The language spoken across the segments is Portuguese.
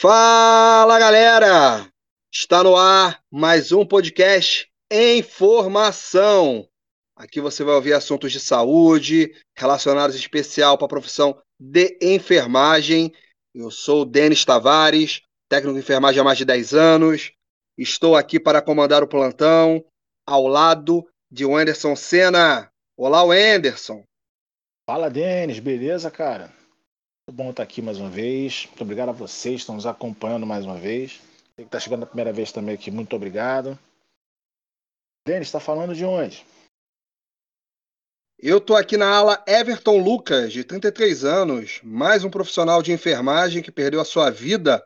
Fala galera! Está no ar mais um podcast em formação. Aqui você vai ouvir assuntos de saúde relacionados especial para a profissão de enfermagem. Eu sou o Denis Tavares, técnico de enfermagem há mais de 10 anos. Estou aqui para comandar o plantão ao lado de Wenderson Senna. Olá, Wenderson. Fala, Denis, beleza, cara? Muito bom estar aqui mais uma vez. Muito obrigado a vocês que estão nos acompanhando mais uma vez. Você que está chegando a primeira vez também aqui, muito obrigado. Denis, está falando de onde? Eu estou aqui na ala Everton Lucas, de 33 anos, mais um profissional de enfermagem que perdeu a sua vida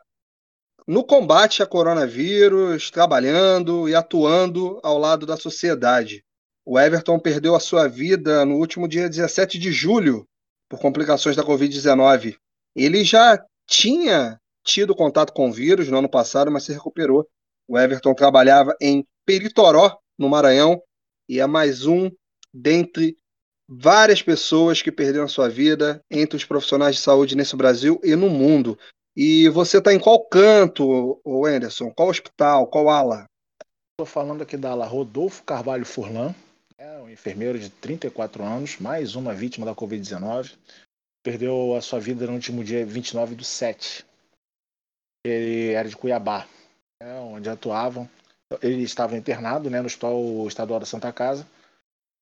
no combate a coronavírus, trabalhando e atuando ao lado da sociedade. O Everton perdeu a sua vida no último dia 17 de julho, por complicações da Covid-19. Ele já tinha tido contato com o vírus no ano passado, mas se recuperou. O Everton trabalhava em Peritoró, no Maranhão, e é mais um dentre várias pessoas que perderam sua vida entre os profissionais de saúde nesse Brasil e no mundo. E você está em qual canto, Anderson? Qual hospital? Qual ala? Estou falando aqui da ala Rodolfo Carvalho Furlan, é um enfermeiro de 34 anos, mais uma vítima da Covid-19. Perdeu a sua vida no último dia 29 do 7. Ele era de Cuiabá, né, onde atuavam. Ele estava internado né, no Hospital Estadual da Santa Casa.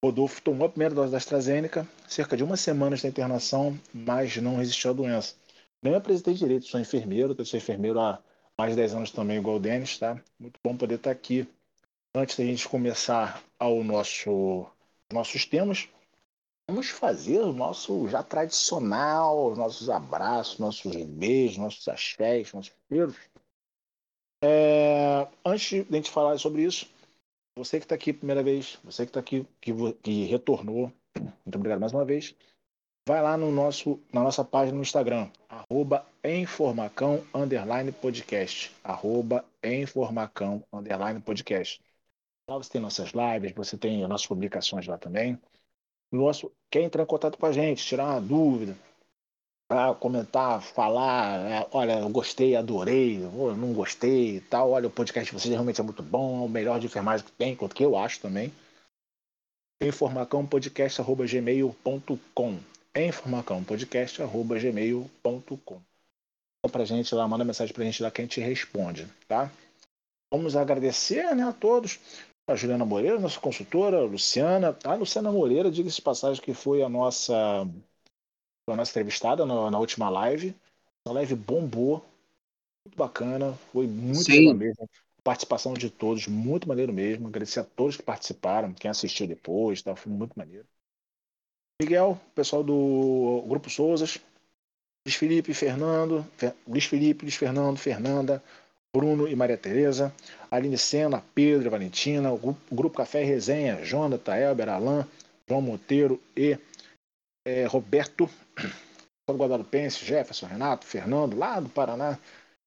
Rodolfo tomou a primeira dose da AstraZeneca, cerca de uma semana de internação, mas não resistiu à doença. Nem apresentei direito, sou enfermeiro, eu sou enfermeiro há mais de 10 anos também, igual o Denis, tá? Muito bom poder estar aqui antes da gente começar ao nosso nossos temas, vamos fazer o nosso já tradicional, os nossos abraços, nossos beijos, nossos axés, nossos cheiros. É, antes de a gente falar sobre isso, você que está aqui primeira vez, você que está aqui, que, que retornou, muito obrigado mais uma vez. Vai lá no nosso, na nossa página no Instagram, arroba informacão, underline podcast, arroba informacão, underline podcast. Lá você tem nossas lives, você tem nossas publicações lá também. Nosso, quer entrar em contato com a gente, tirar uma dúvida, para comentar, falar, é, olha, eu gostei, adorei, não gostei e tal, olha, o podcast de vocês realmente é muito bom, é o melhor de enfermagem que tem, quanto que eu acho também. informacãopodcast.gmail.com informacãopodcast.gmail.com Pra gente lá, manda mensagem pra gente lá que a gente responde, tá? Vamos agradecer né, a todos a Juliana Moreira, nossa consultora, a Luciana. A Luciana Moreira, diga-se de passagem, que foi a nossa, a nossa entrevistada na, na última live. A live bombou, muito bacana, foi muito Sim. legal mesmo. Participação de todos, muito maneiro mesmo. Agradecer a todos que participaram, quem assistiu depois, tá, foi muito maneiro. Miguel, pessoal do Grupo Souzas, Luiz Felipe, Fernando, Luiz Felipe, Luiz Fernando, Fernanda, Bruno e Maria Tereza, Aline Sena, Pedro e Valentina, o Grupo, o grupo Café e Resenha, Jonathan, Elber, Alain, João Monteiro e é, Roberto, Guadalupense, Jefferson, Renato, Fernando, lá do Paraná,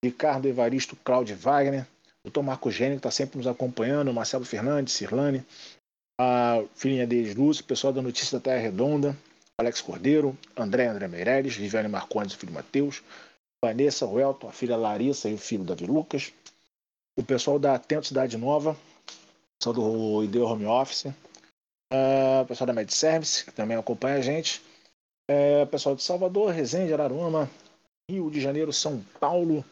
Ricardo Evaristo, Cláudio Wagner, Dr. Marco Gênio, que está sempre nos acompanhando, Marcelo Fernandes, Cirlane, a filhinha deles, Lúcio, pessoal da Notícia da Terra Redonda, Alex Cordeiro, André André Meirelles, Viviane Marcondes, o filho Matheus, Vanessa, o Elton, a filha Larissa e o filho Davi Lucas, o pessoal da Atento Cidade Nova, pessoal do ID Home Office, uh, o pessoal da Med Service, que também acompanha a gente, o pessoal de Salvador, Resende, Araruma, Rio de Janeiro, São Paulo.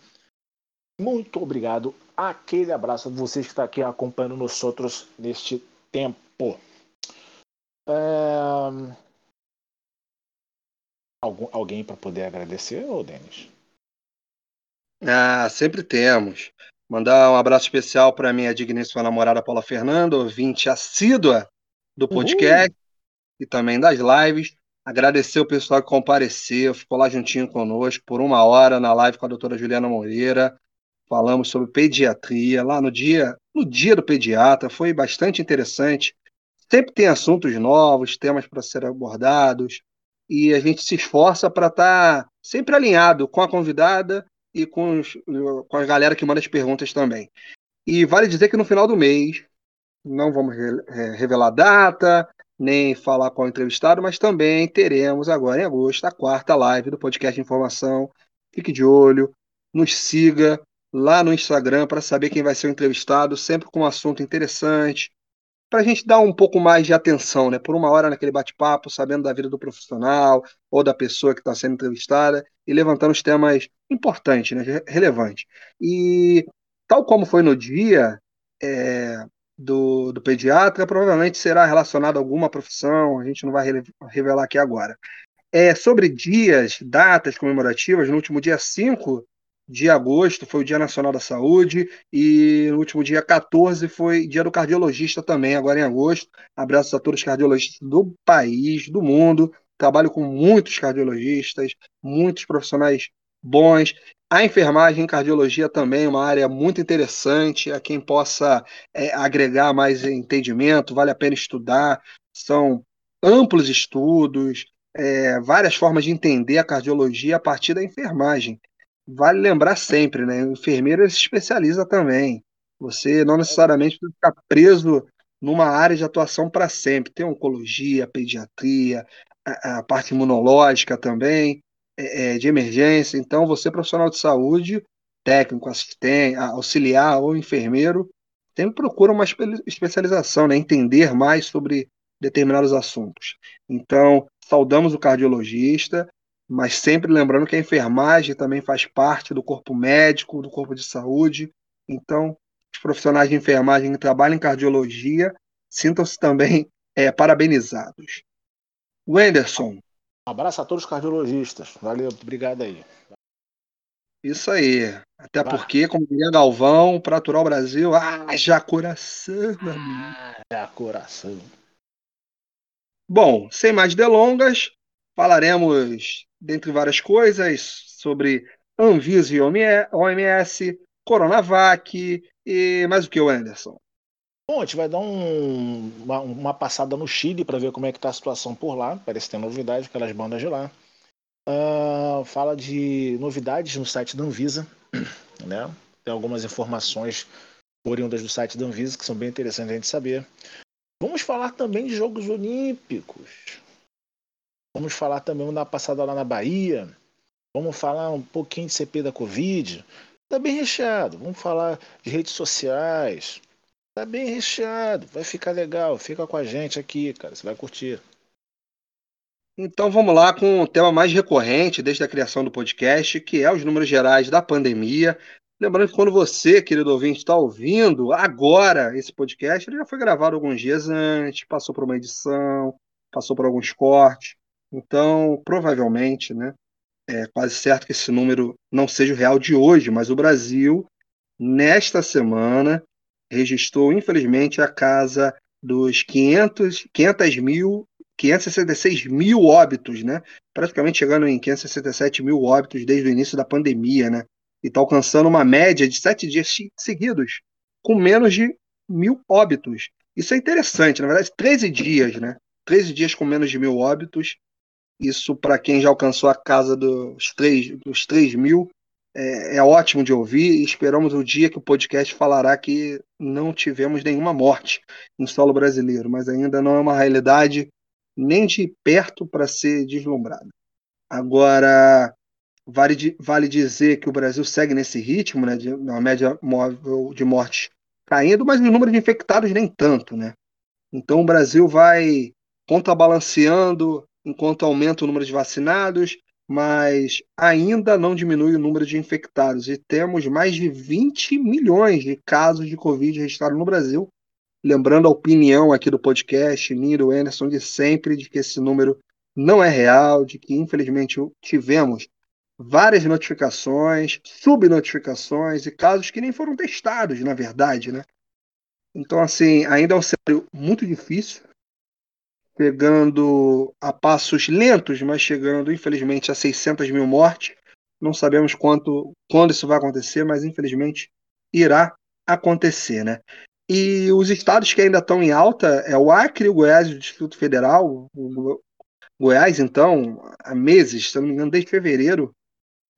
Muito obrigado. Aquele abraço a vocês que estão aqui acompanhando nós outros neste tempo. Uh, algum, alguém para poder agradecer, ô Denis? Ah, sempre temos. Mandar um abraço especial para minha digníssima namorada Paula Fernando, ouvinte assídua do podcast Uhul. e também das lives. Agradecer o pessoal que compareceu, ficou lá juntinho conosco por uma hora na live com a doutora Juliana Moreira. Falamos sobre pediatria lá no dia, no dia do pediatra, foi bastante interessante. sempre tem assuntos novos, temas para serem abordados, e a gente se esforça para estar tá sempre alinhado com a convidada e com, os, com a galera que manda as perguntas também. E vale dizer que no final do mês, não vamos revelar data, nem falar com o entrevistado, mas também teremos agora em agosto a quarta live do podcast de informação. Fique de olho, nos siga lá no Instagram para saber quem vai ser o entrevistado, sempre com um assunto interessante, para a gente dar um pouco mais de atenção, né? Por uma hora naquele bate-papo, sabendo da vida do profissional ou da pessoa que está sendo entrevistada e levantando os temas importantes, né? Relevantes. E tal como foi no dia é, do, do pediatra, provavelmente será relacionado a alguma profissão, a gente não vai revelar aqui agora. É, sobre dias, datas comemorativas, no último dia 5 de agosto foi o Dia Nacional da Saúde e no último dia 14 foi Dia do Cardiologista também, agora em agosto. Abraços a todos os cardiologistas do país, do mundo. Trabalho com muitos cardiologistas, muitos profissionais bons. A enfermagem e cardiologia também, uma área muito interessante, a quem possa é, agregar mais entendimento, vale a pena estudar. São amplos estudos, é, várias formas de entender a cardiologia a partir da enfermagem vale lembrar sempre, né? O enfermeiro se especializa também. Você não necessariamente precisa ficar preso numa área de atuação para sempre. Tem oncologia, pediatria, a, a parte imunológica também, é, de emergência. Então, você, profissional de saúde, técnico, assistente, auxiliar ou enfermeiro, sempre procura uma especialização, né? entender mais sobre determinados assuntos. Então, saudamos o cardiologista, mas sempre lembrando que a enfermagem também faz parte do corpo médico, do corpo de saúde. Então, os profissionais de enfermagem que trabalham em cardiologia sintam-se também é, parabenizados. Wenderson. Um abraço a todos os cardiologistas. Valeu, obrigado aí. Isso aí. Até Vai. porque, como diria Galvão, para aturar o Brasil, haja coração, meu amigo. Haja coração. Bom, sem mais delongas, falaremos dentre várias coisas, sobre Anvisa e OMS, Coronavac e mais o que, Anderson? Bom, a gente vai dar um, uma, uma, passada no Chile para ver como é que está a situação por lá. Parece ter novidade, aquelas bandas de lá. Uh, fala de novidades no site da Anvisa, né? Tem algumas informações oriundas do site da Anvisa que são bem interessantes a gente saber. Vamos falar também de Jogos Olímpicos. Vamos falar também, vamos dar uma passada lá na Bahia. Vamos falar um pouquinho de CP da Covid. Tá bem recheado. Vamos falar de redes sociais. Tá bem recheado. Vai ficar legal. Fica com a gente aqui, cara. Você vai curtir. Então vamos lá com o tema mais recorrente desde a criação do podcast, que é os números gerais da pandemia. Lembrando que quando você, querido ouvinte, está ouvindo agora esse podcast, ele já foi gravado alguns dias antes, passou por uma edição, passou por alguns cortes. Então, provavelmente, né, é quase certo que esse número não seja o real de hoje, mas o Brasil, nesta semana, registrou, infelizmente, a casa dos 500, 500 mil, 566 mil óbitos, né? praticamente chegando em 567 mil óbitos desde o início da pandemia, né? e está alcançando uma média de sete dias seguidos, com menos de mil óbitos. Isso é interessante, na verdade, 13 dias, né? 13 dias com menos de mil óbitos isso, para quem já alcançou a casa dos 3, dos 3 mil, é, é, ótimo de ouvir e esperamos o dia que o podcast falará que não tivemos nenhuma morte em solo brasileiro, mas ainda não é uma realidade nem de perto para ser deslumbrada. Agora, vale, vale dizer que o Brasil segue nesse ritmo, né, de uma média móvel de mortes caindo, mas o número de infectados nem tanto, né? Então o Brasil vai contrabalanceando enquanto aumenta o número de vacinados, mas ainda não diminui o número de infectados. E temos mais de 20 milhões de casos de Covid registrados no Brasil. Lembrando a opinião aqui do podcast, do Anderson, de sempre, de que esse número não é real, de que infelizmente tivemos várias notificações, subnotificações e casos que nem foram testados, na verdade, né? Então, assim, ainda é um cenário muito difícil, chegando a passos lentos, mas chegando, infelizmente, a 600 mil mortes. Não sabemos quanto, quando isso vai acontecer, mas infelizmente irá acontecer, né? E os estados que ainda estão em alta é o Acre, o Goiás e o Distrito Federal. O Goiás, então, há meses, se não me engano, desde fevereiro,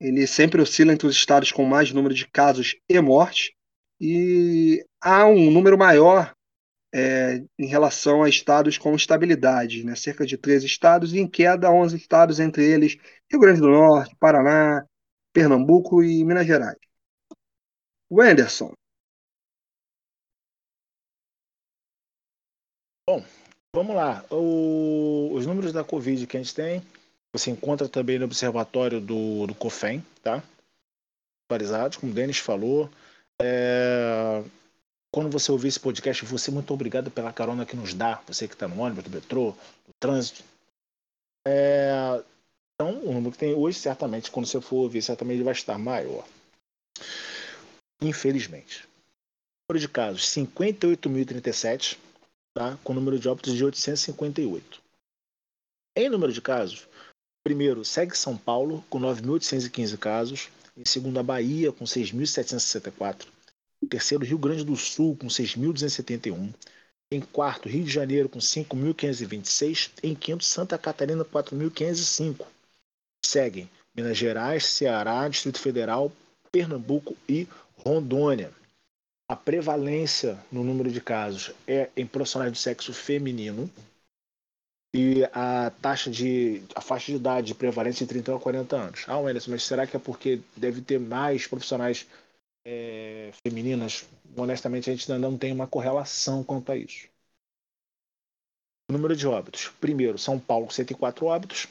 ele sempre oscila entre os estados com mais número de casos e mortes. E há um número maior é, em relação a estados com estabilidade, né? cerca de 13 estados, e em queda 11 estados, entre eles Rio Grande do Norte, Paraná, Pernambuco e Minas Gerais. O Anderson, Bom, vamos lá. O, os números da Covid que a gente tem, você encontra também no observatório do, do COFEM, tá? Atualizados, como o Denis falou. É, quando você ouvir esse podcast, você muito obrigado pela carona que nos dá, você que está no ônibus, no metrô, no trânsito. É, então, o número que tem hoje, certamente, quando você for ouvir, certamente ele vai estar maior. Infelizmente. Número de casos, 58.037 tá? com número de óbitos de 858. Em número de casos, primeiro segue São Paulo, com 9.815 casos. Em segundo, a Bahia, com 6.764. Em terceiro, Rio Grande do Sul, com 6.271. Em quarto, Rio de Janeiro, com 5.526. Em quinto, Santa Catarina, 4.505. Seguem Minas Gerais, Ceará, Distrito Federal, Pernambuco e Rondônia a prevalência no número de casos é em profissionais do sexo feminino e a taxa de a faixa de idade de prevalência é de 30 a 40 anos. Ah, Anderson, mas será que é porque deve ter mais profissionais é, femininas? Honestamente, a gente ainda não tem uma correlação quanto a isso. O número de óbitos. Primeiro, São Paulo, 104 óbitos.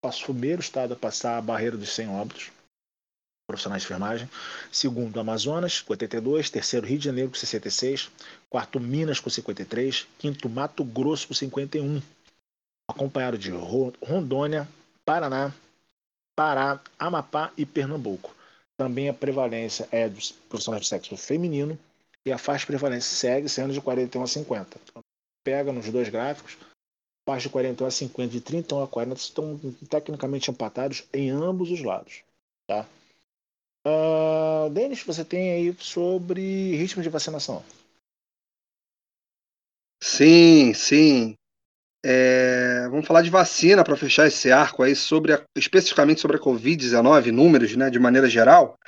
Passo primeiro estado a passar a barreira dos 100 óbitos profissionais de enfermagem. Segundo, Amazonas, com 82. Terceiro, Rio de Janeiro, com 66. Quarto, Minas, com 53. Quinto, Mato Grosso, com 51. Acompanhado de Rondônia, Paraná, Pará, Amapá e Pernambuco. Também a prevalência é dos profissionais de sexo feminino e a faixa de prevalência segue sendo de 41 a 50. Pega nos dois gráficos, faixa de 41 a 50, de 31 a 40 estão tecnicamente empatados em ambos os lados. Tá? Uh, Denis, você tem aí sobre ritmo de vacinação? Sim, sim. É, vamos falar de vacina para fechar esse arco aí sobre a, especificamente sobre a Covid-19, números, né, de maneira geral.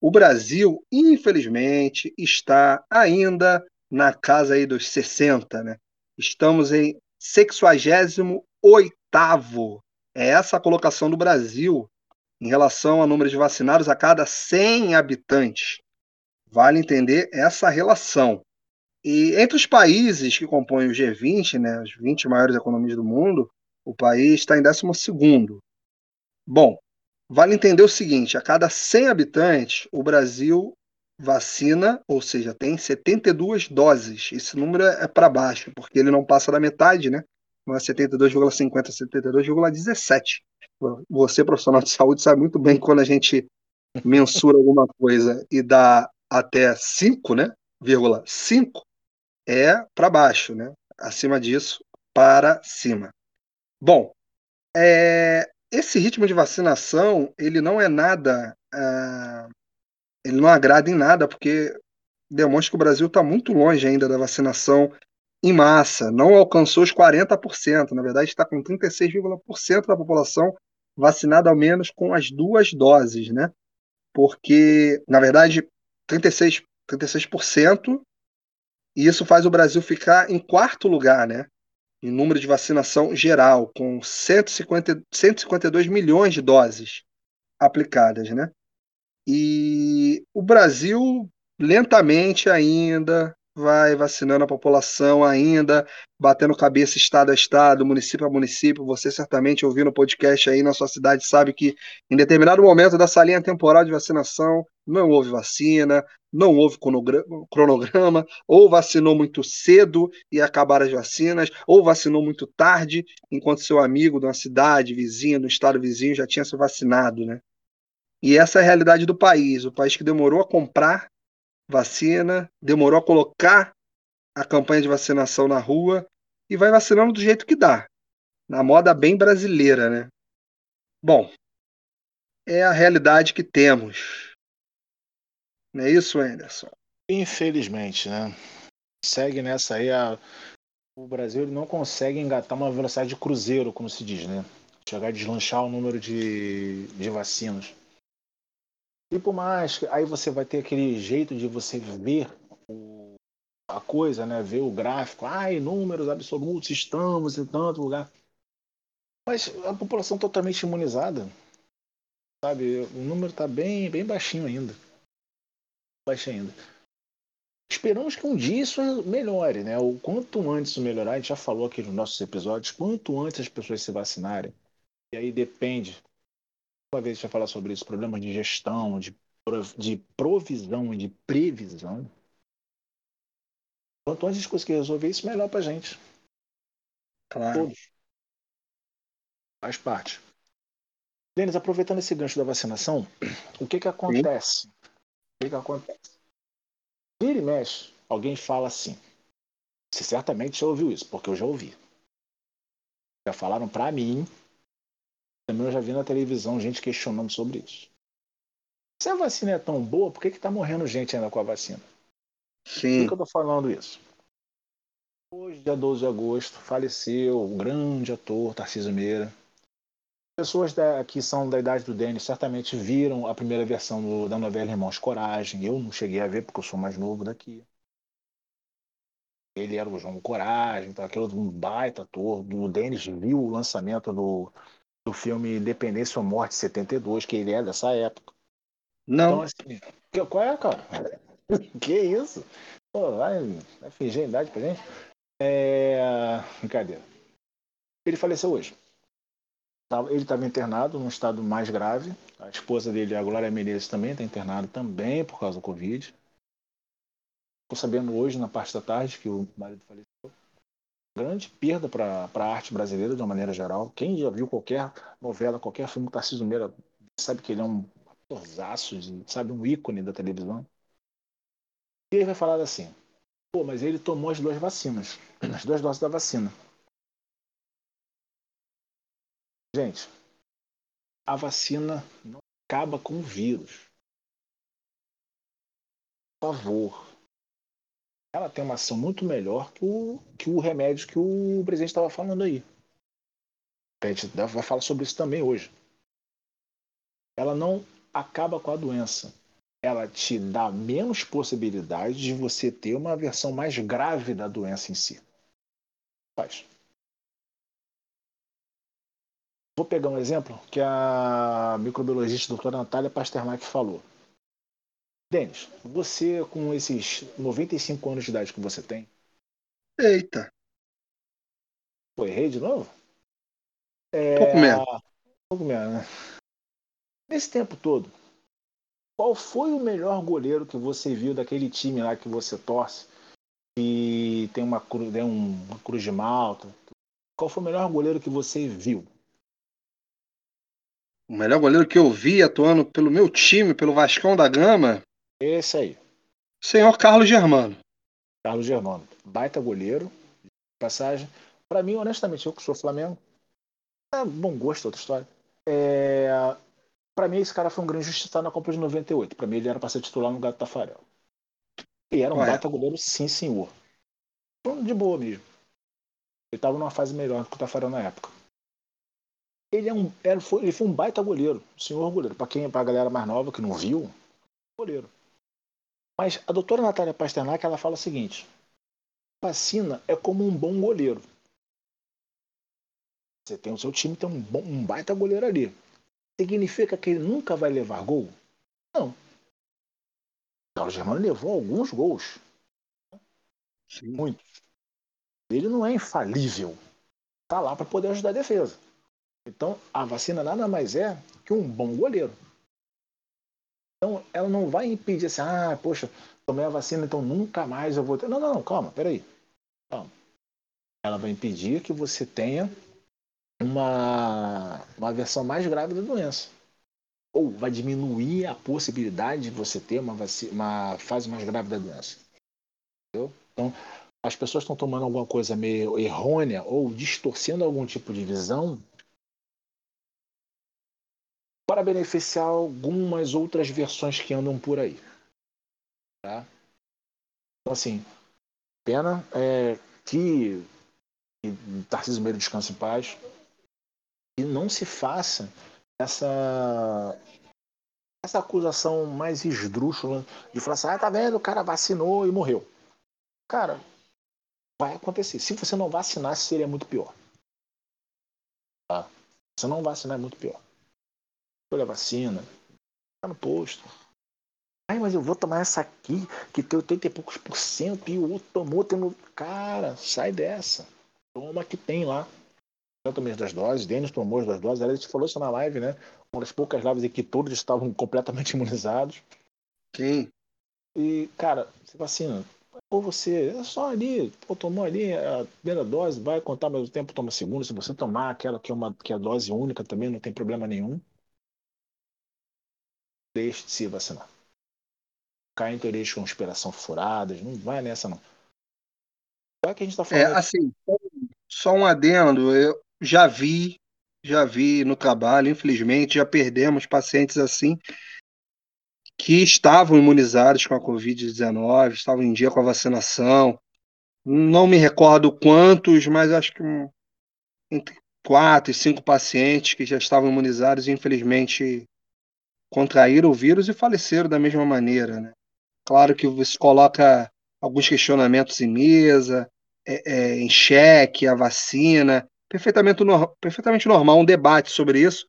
O Brasil, infelizmente, está ainda na casa aí dos 60, né? Estamos em 68 É essa a colocação do Brasil em relação ao número de vacinados a cada 100 habitantes. Vale entender essa relação. E entre os países que compõem o G20, né, as 20 maiores economias do mundo, o país está em 12. Bom, vale entender o seguinte: a cada 100 habitantes, o Brasil vacina, ou seja, tem 72 doses. Esse número é para baixo, porque ele não passa da metade, né? Não é 72,50, 72,17 você, profissional de saúde, sabe muito bem quando a gente mensura alguma coisa e dá até 5, né? Vírgula 5 é para baixo, né? Acima disso, para cima. Bom, é, esse ritmo de vacinação ele não é nada, é, ele não agrada em nada porque demonstra que o Brasil está muito longe ainda da vacinação em massa, não alcançou os 40%, na verdade está com 36,% da população vacinada ao menos com as duas doses, né? Porque, na verdade, 36, 36%, e isso faz o Brasil ficar em quarto lugar, né? Em número de vacinação geral, com 150, 152 milhões de doses aplicadas, né? E o Brasil lentamente ainda vai vacinando a população ainda, batendo cabeça estado a estado, município a município. Você certamente ouvindo o podcast aí na sua cidade sabe que em determinado momento dessa linha temporal de vacinação não houve vacina, não houve cronograma, ou vacinou muito cedo e acabaram as vacinas, ou vacinou muito tarde, enquanto seu amigo de uma cidade vizinha, do estado vizinho, já tinha se vacinado, né? E essa é a realidade do país, o país que demorou a comprar vacina, demorou a colocar a campanha de vacinação na rua e vai vacinando do jeito que dá, na moda bem brasileira, né? Bom, é a realidade que temos. Não é isso, Anderson? Infelizmente, né? segue nessa aí. A... O Brasil não consegue engatar uma velocidade de cruzeiro, como se diz, né? Chegar a deslanchar o número de, de vacinas. E por mais, aí você vai ter aquele jeito de você ver o, a coisa, né? Ver o gráfico, ai, números absolutos, estamos em tanto lugar. Mas a população totalmente imunizada, sabe? O número está bem, bem baixinho ainda. Baixinho ainda. Esperamos que um dia isso melhore, né? O quanto antes isso melhorar, a gente já falou aqui nos nossos episódios, quanto antes as pessoas se vacinarem. E aí depende. Uma vez a gente vai falar sobre isso, problemas de gestão, de, de provisão e de previsão. Quanto antes a gente conseguir resolver isso, melhor pra gente. Claro. Todos. Faz parte. Denis, aproveitando esse gancho da vacinação, o que que acontece? Sim. O que acontece? Vira e mexe, alguém fala assim. Você certamente já ouviu isso, porque eu já ouvi. Já falaram para mim. Também eu já vi na televisão gente questionando sobre isso. Se a vacina é tão boa, por que está morrendo gente ainda com a vacina? Sim. Por que eu tô falando isso? Hoje, dia 12 de agosto, faleceu o grande ator Tarcísio Meira Pessoas da, que são da idade do Denis certamente viram a primeira versão do, da novela Irmãos Coragem. Eu não cheguei a ver porque eu sou mais novo daqui. Ele era o João Coragem, então aquele um baita ator. O Denis viu o lançamento do, do filme Independência ou Morte 72, que ele é dessa época. Não. Então, assim, que, qual é, cara? que isso? Pô, vai, vai fingir a idade pra gente? É. Brincadeira. Ele faleceu hoje. Ele estava internado num estado mais grave. A esposa dele, a Glória Menezes, também está internada também por causa do Covid. Estou sabendo hoje, na parte da tarde, que o marido faleceu. Grande perda para a arte brasileira, de uma maneira geral. Quem já viu qualquer novela, qualquer filme do Tarcísio Meira, sabe que ele é um atorzaço, sabe, um ícone da televisão. E ele vai falar assim: pô, mas ele tomou as duas vacinas, as duas doses da vacina. Gente, a vacina não acaba com o vírus. Por favor. Ela tem uma ação muito melhor que o, que o remédio que o presidente estava falando aí. Gente vai falar sobre isso também hoje. Ela não acaba com a doença. Ela te dá menos possibilidade de você ter uma versão mais grave da doença em si. Faz. Vou pegar um exemplo que a microbiologista doutora Natália Pasternak falou. Denis, você com esses 95 anos de idade que você tem. Eita! Pô, errei de novo? É... Pouco menos. Pouco menos, né? Nesse tempo todo, qual foi o melhor goleiro que você viu daquele time lá que você torce? E tem uma, tem uma cruz de malta. Qual foi o melhor goleiro que você viu? O melhor goleiro que eu vi atuando pelo meu time, pelo Vascão da Gama. Esse aí. Senhor Carlos Germano. Carlos Germano. Baita goleiro. Passagem. Para mim, honestamente, eu que sou Flamengo. É bom gosto, outra história. É... Para mim, esse cara foi um grande justiçado na Copa de 98. Para mim, ele era para ser titular no Gato Tafarel. E era um Ué. baita goleiro, sim, senhor. De boa mesmo. Ele estava numa fase melhor que o Tafarel na época ele, é um, era, foi, ele foi um baita goleiro, senhor goleiro. Para quem, a galera mais nova que não viu, goleiro. Mas a doutora Natália Pasternak ela fala o seguinte: vacina é como um bom goleiro. Você tem o seu time, tem um, bom, um baita goleiro ali. Significa que ele nunca vai levar gol? Não. O Carlos Germano levou alguns gols. Sim. Muitos. Ele não é infalível. Tá lá para poder ajudar a defesa. Então, a vacina nada mais é que um bom goleiro. Então, ela não vai impedir assim, ah, poxa, tomei a vacina, então nunca mais eu vou ter. Não, não, não, calma, peraí. Calma. Ela vai impedir que você tenha uma, uma versão mais grave da doença. Ou vai diminuir a possibilidade de você ter uma, vacina, uma fase mais grave da doença. Entendeu? Então, as pessoas estão tomando alguma coisa meio errônea ou distorcendo algum tipo de visão para beneficiar algumas outras versões que andam por aí. Tá? Então, assim, Pena é, que, que Tarcísio Meira descanse em paz e não se faça essa essa acusação mais esdrúxula de falar assim, ah, tá vendo, o cara vacinou e morreu. Cara, vai acontecer. Se você não vacinasse, seria muito pior. Tá? Se não vacinar, é muito pior. Olha a vacina, tá no posto. Ai, mas eu vou tomar essa aqui, que tem 80 e poucos por cento, e o outro tomou, tem no... Cara, sai dessa. Toma que tem lá. Tanto mesmo das doses, Denis tomou as duas doses. A gente falou isso na live, né? Uma das poucas lives em que todos estavam completamente imunizados. Sim. E, cara, você vacina. Ou você, é só ali, pô, tomou ali a primeira dose, vai contar mais o tempo, toma a segunda. Se você tomar aquela que é uma que é a dose única também, não tem problema nenhum. Deixe de se vacinar cair em teorias de conspiração furadas, não vai nessa não. É que a gente tá falando. É, assim, só um adendo, eu já vi, já vi no trabalho, infelizmente, já perdemos pacientes assim que estavam imunizados com a Covid-19, estavam em dia com a vacinação. Não me recordo quantos, mas acho que entre quatro e cinco pacientes que já estavam imunizados e infelizmente contraíram o vírus e faleceram da mesma maneira, né? Claro que você coloca alguns questionamentos em mesa, é, é, em xeque, a vacina, perfeitamente, no, perfeitamente normal um debate sobre isso,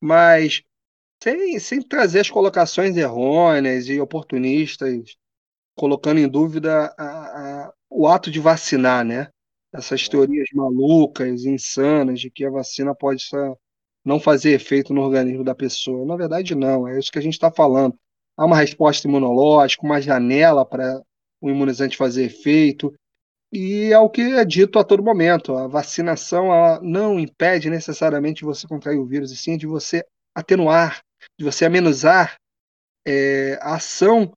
mas sem, sem trazer as colocações errôneas e oportunistas, colocando em dúvida a, a, o ato de vacinar, né? Essas teorias malucas, insanas, de que a vacina pode não fazer efeito no organismo da pessoa. Na verdade, não, é isso que a gente está falando há uma resposta imunológica, uma janela para o imunizante fazer efeito, e é o que é dito a todo momento. A vacinação não impede necessariamente de você contrair o vírus, e sim de você atenuar, de você amenizar é, a ação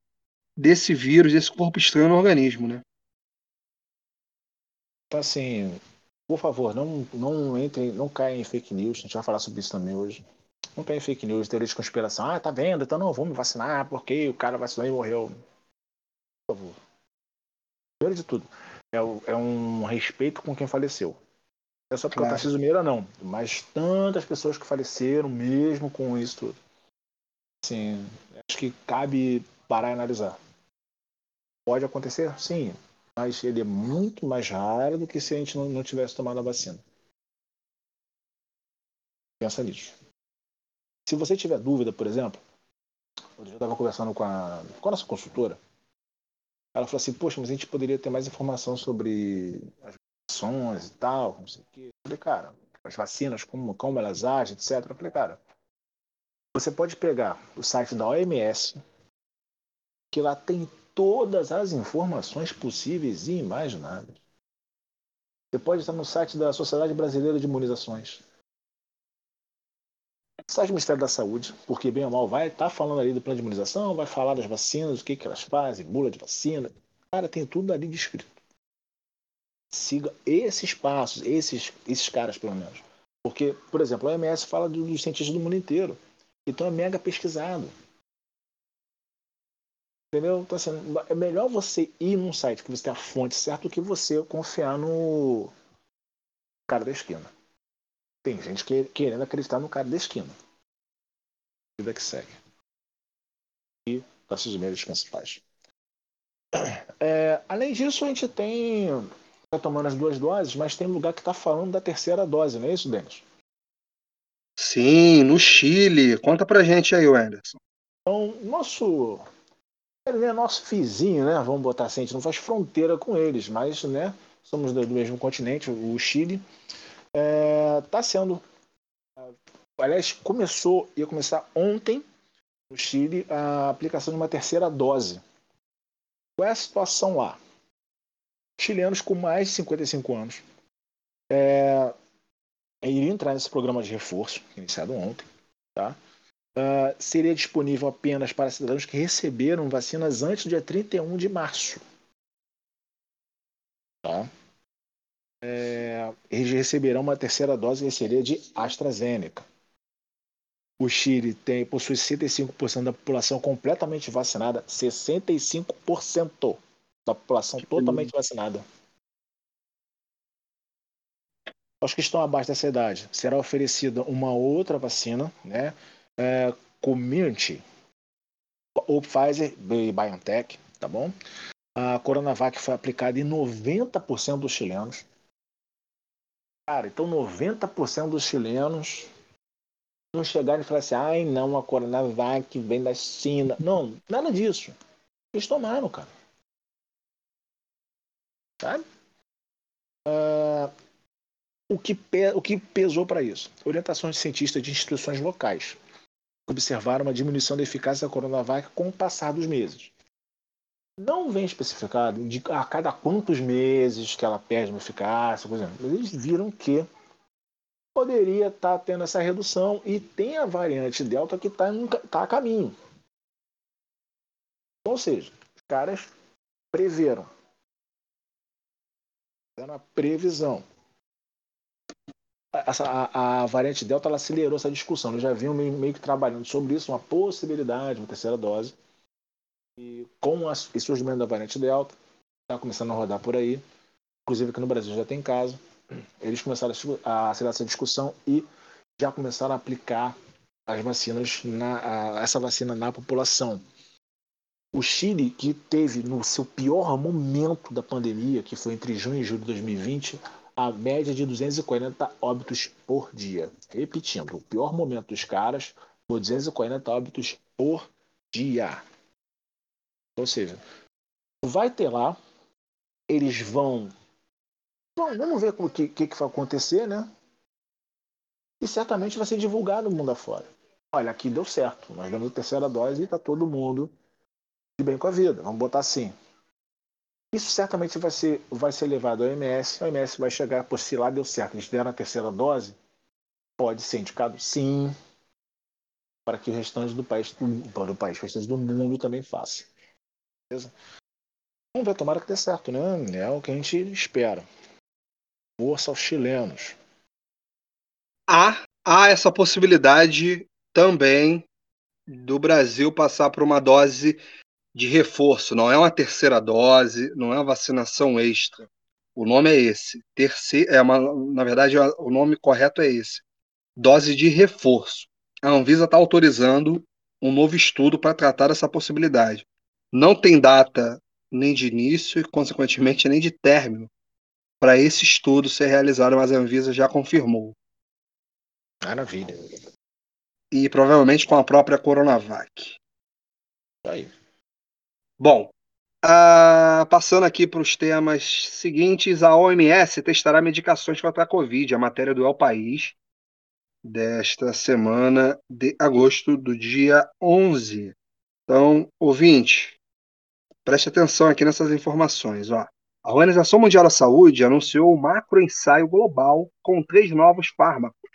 desse vírus, desse corpo estranho no organismo, né? Então, assim, por favor, não, não entrem, não caia em fake news. A gente vai falar sobre isso também hoje. Não tem fake news, teoria de conspiração. Ah, tá vendo? Então não, vou me vacinar porque o cara vacinou e morreu. Por favor. Primeiro de tudo, é, é um respeito com quem faleceu. É só porque claro. o Tarcísio Meira não, mas tantas pessoas que faleceram mesmo com isso tudo. Assim, acho que cabe parar e analisar. Pode acontecer? Sim, mas ele é muito mais raro do que se a gente não, não tivesse tomado a vacina. Pensa nisso. Se você tiver dúvida, por exemplo, eu estava conversando com a, com a nossa consultora, ela falou assim, poxa, mas a gente poderia ter mais informação sobre as vacinas e tal, não sei o quê. Eu falei, cara, as vacinas, como, como elas agem, etc. Eu falei, cara, você pode pegar o site da OMS, que lá tem todas as informações possíveis e imagináveis. Você pode estar no site da Sociedade Brasileira de Imunizações site do Ministério da Saúde, porque bem ou mal vai estar tá falando ali do plano de imunização, vai falar das vacinas, o que, que elas fazem, bula de vacina. Cara, tem tudo ali descrito. Siga esses passos, esses, esses caras pelo menos. Porque, por exemplo, a OMS fala dos cientistas do mundo inteiro. Então é mega pesquisado. Entendeu? Então, assim, é melhor você ir num site que você tem a fonte certa do que você confiar no cara da esquina. Tem gente que, querendo acreditar no cara da esquina. Vida que segue. E descansa em paz. É, além disso, a gente tem. Está tomando as duas doses, mas tem lugar que está falando da terceira dose, não é isso, Denis? Sim, no Chile. Conta pra gente aí, Anderson. Então, nosso. Ele é nosso vizinho, né? Vamos botar assim, a gente não faz fronteira com eles, mas, né? Somos do mesmo continente, o Chile está é, tá sendo. Aliás, começou, ia começar ontem no Chile a aplicação de uma terceira dose. Qual é a situação lá? Chilenos com mais de 55 anos é, iriam entrar nesse programa de reforço, iniciado ontem, tá? Uh, seria disponível apenas para cidadãos que receberam vacinas antes do dia 31 de março. Tá? é, eles receberão uma terceira dose que seria de AstraZeneca. O Chile tem, possui 65% da população completamente vacinada, 65%. da população totalmente vacinada. Aos que estão abaixo dessa idade, será oferecida uma outra vacina, né? É, Community, ou Pfizer e BioNTech, tá bom? A Coronavac foi aplicada em 90% dos chilenos. Cara, então 90% dos chilenos não chegaram e falaram assim: ai não, a Coronavac vem da China. Não, nada disso. Eles tomaram, cara. Sabe? Uh, o, que o que pesou para isso? Orientações de cientistas de instituições locais observaram uma diminuição da eficácia da Coronavac com o passar dos meses. Não vem especificado de a cada quantos meses que ela perde uma eficácia, por exemplo. Eles viram que poderia estar tá tendo essa redução e tem a variante Delta que está tá a caminho. Ou seja, os caras preveram. Fizeram a previsão. A, a, variante Delta ela acelerou essa discussão. Eles já vinham meio, meio, que trabalhando sobre isso, uma possibilidade, uma terceira dose. E com o surgimento da variante Delta, está começando a rodar por aí. Inclusive aqui no Brasil já tem caso. Eles começaram a acelerar essa discussão e já começaram a aplicar as vacinas, na, a, essa vacina na população. O Chile, que teve no seu pior momento da pandemia, que foi entre junho e julho de 2020, a média de 240 óbitos por dia. Repetindo, o pior momento dos caras foi 240 óbitos por dia. Ou seja, vai ter lá, eles vão. Bom, vamos ver o que, que, que vai acontecer, né? E certamente vai ser divulgado no mundo afora. Olha, aqui deu certo. Nós damos a terceira dose e está todo mundo de bem com a vida. Vamos botar assim. Isso certamente vai ser, vai ser levado ao OMS. A OMS vai chegar, por se lá deu certo, eles deram a terceira dose, pode ser indicado sim, para que o restante do país, para o país, o restante do mundo também faça. Beleza? Vamos ver, tomara que dê certo, né? É o que a gente espera. Força aos chilenos. Há, há essa possibilidade também do Brasil passar por uma dose de reforço, não é uma terceira dose, não é uma vacinação extra. O nome é esse. Terceira, é uma, na verdade, o nome correto é esse. Dose de reforço. A Anvisa está autorizando um novo estudo para tratar essa possibilidade. Não tem data nem de início e, consequentemente, nem de término para esse estudo ser realizado, mas a Anvisa já confirmou. Maravilha. E provavelmente com a própria Coronavac. Aí. Bom, uh, passando aqui para os temas seguintes, a OMS testará medicações contra a Covid, a matéria do El País, desta semana de agosto, do dia 11. Então, ouvinte, preste atenção aqui nessas informações. Ó. A Organização Mundial da Saúde anunciou um macroensaio global com três novos fármacos,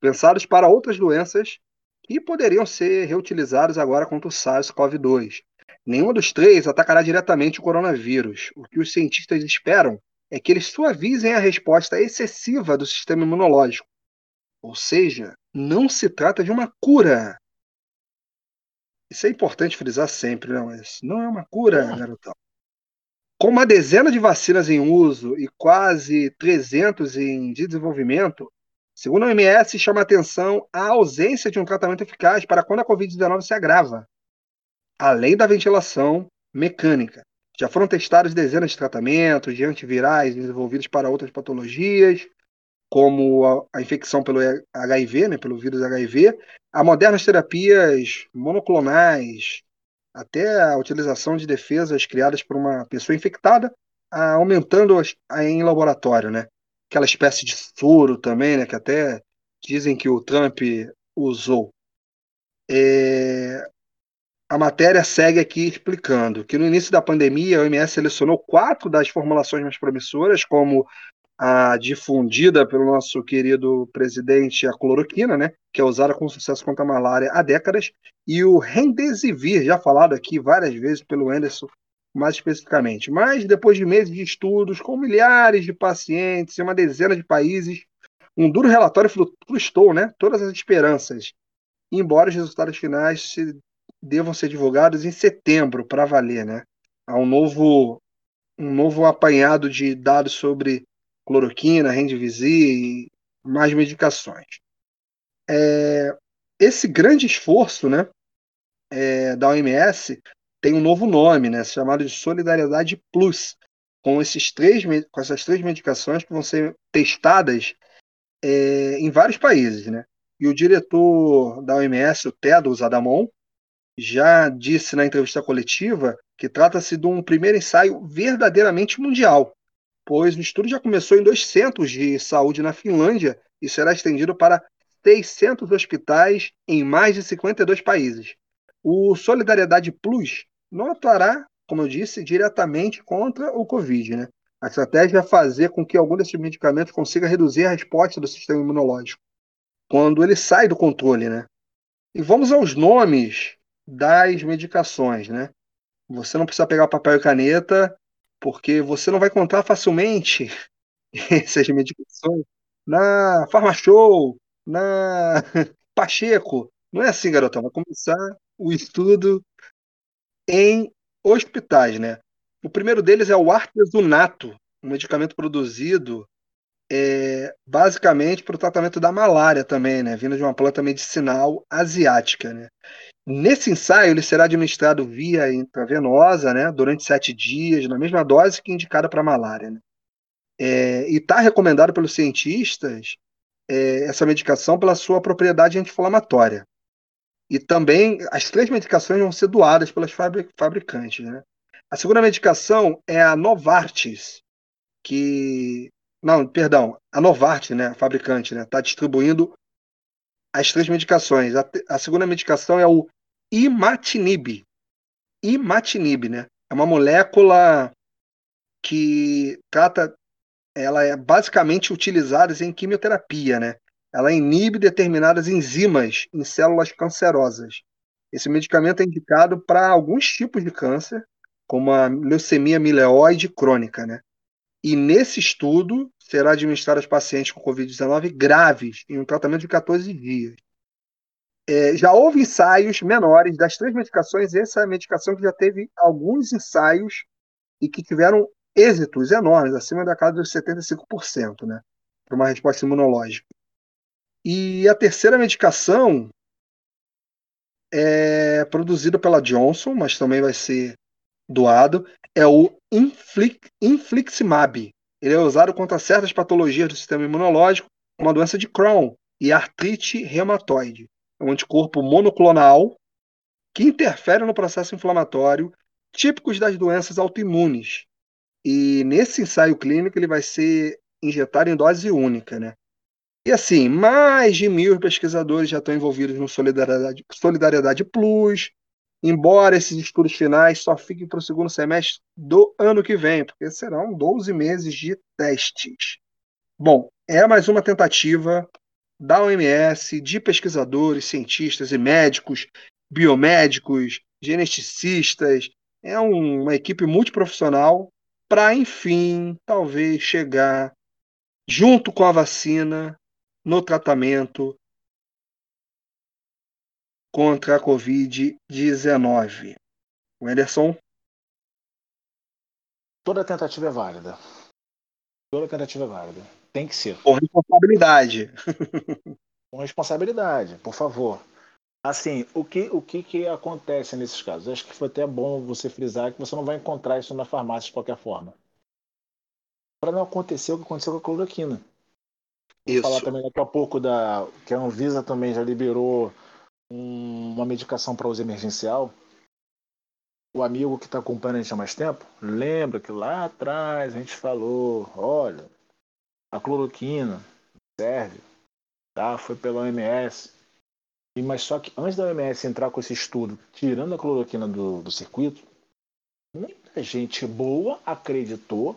pensados para outras doenças que poderiam ser reutilizados agora contra o SARS-CoV-2 Nenhum dos três atacará diretamente o coronavírus. O que os cientistas esperam é que eles suavizem a resposta excessiva do sistema imunológico. Ou seja, não se trata de uma cura. Isso é importante frisar sempre, não, né, mas não é uma cura, garotão. Com uma dezena de vacinas em uso e quase 300 em desenvolvimento, segundo a OMS, chama atenção a ausência de um tratamento eficaz para quando a Covid-19 se agrava além da ventilação mecânica. Já foram testados dezenas de tratamentos de antivirais desenvolvidos para outras patologias, como a, a infecção pelo HIV, né, pelo vírus HIV, a modernas terapias monoclonais, até a utilização de defesas criadas por uma pessoa infectada, aumentando as, em laboratório, né? Aquela espécie de soro também, né? Que até dizem que o Trump usou. É, a matéria segue aqui explicando que no início da pandemia a OMS selecionou quatro das formulações mais promissoras, como a difundida pelo nosso querido presidente, a cloroquina, né, que é usada com sucesso contra a malária há décadas, e o Remdesivir, já falado aqui várias vezes pelo Anderson, mais especificamente. Mas depois de meses de estudos com milhares de pacientes em uma dezena de países, um duro relatório frustrou né, todas as esperanças, embora os resultados finais se devam ser divulgados em setembro, para valer, né? há um novo, um novo apanhado de dados sobre cloroquina, Remdesivir e mais medicações. É, esse grande esforço né, é, da OMS tem um novo nome, né, chamado de Solidariedade Plus, com, esses três, com essas três medicações que vão ser testadas é, em vários países. Né? E o diretor da OMS, o Tedros Adamon, já disse na entrevista coletiva que trata-se de um primeiro ensaio verdadeiramente mundial, pois o estudo já começou em dois centros de saúde na Finlândia e será estendido para 600 hospitais em mais de 52 países. O Solidariedade Plus não atuará, como eu disse, diretamente contra o Covid. Né? A estratégia é fazer com que algum desses medicamentos consiga reduzir a resposta do sistema imunológico quando ele sai do controle. Né? E vamos aos nomes das medicações. Né? Você não precisa pegar papel e caneta, porque você não vai encontrar facilmente essas medicações na Farmashow, na Pacheco. Não é assim, garotão. Vai começar o estudo em hospitais, né? O primeiro deles é o artesunato, um medicamento produzido é, basicamente para o tratamento da malária também, né? Vindo de uma planta medicinal asiática, né? Nesse ensaio, ele será administrado via intravenosa, né? Durante sete dias, na mesma dose que indicada para malária, né? É, e está recomendado pelos cientistas é, essa medicação pela sua propriedade anti-inflamatória. E também as três medicações vão ser doadas pelas fabricantes. Né? A segunda medicação é a Novartis, que. Não, perdão, a Novartis, né, a fabricante, está né, tá distribuindo as três medicações. A, a, segunda medicação é o imatinib. Imatinib, né? É uma molécula que trata ela é basicamente utilizada em quimioterapia, né? Ela inibe determinadas enzimas em células cancerosas. Esse medicamento é indicado para alguns tipos de câncer, como a leucemia mieloide crônica, né? E nesse estudo será administrado aos pacientes com Covid-19 graves em um tratamento de 14 dias. É, já houve ensaios menores das três medicações, essa é a medicação que já teve alguns ensaios e que tiveram êxitos enormes, acima da casa dos 75%, né? Para uma resposta imunológica. E a terceira medicação é produzida pela Johnson, mas também vai ser doado, é o Inflix, Infliximab. Ele é usado contra certas patologias do sistema imunológico, como a doença de Crohn e artrite reumatoide. É um anticorpo monoclonal que interfere no processo inflamatório típicos das doenças autoimunes, e nesse ensaio clínico ele vai ser injetado em dose única, né? E assim, mais de mil pesquisadores já estão envolvidos no Solidariedade, Solidariedade Plus, embora esses estudos finais só fiquem para o segundo semestre do ano que vem, porque serão 12 meses de testes. Bom, é mais uma tentativa da OMS, de pesquisadores, cientistas e médicos, biomédicos, geneticistas, é um, uma equipe multiprofissional para enfim, talvez chegar junto com a vacina no tratamento contra a Covid-19. O Ederson? Toda tentativa é válida. Toda tentativa é válida. Tem que ser. Com responsabilidade. com responsabilidade, por favor. Assim, o que, o que, que acontece nesses casos? Acho que foi até bom você frisar que você não vai encontrar isso na farmácia de qualquer forma. Para não acontecer o que aconteceu com a cloroquina. Vou isso. falar também daqui a pouco da que a Anvisa também já liberou um, uma medicação para uso emergencial. O amigo que está acompanhando a gente há mais tempo, lembra que lá atrás a gente falou, olha, a cloroquina serve, tá? Foi pela OMS, e, mas só que antes da OMS entrar com esse estudo, tirando a cloroquina do, do circuito, muita gente boa acreditou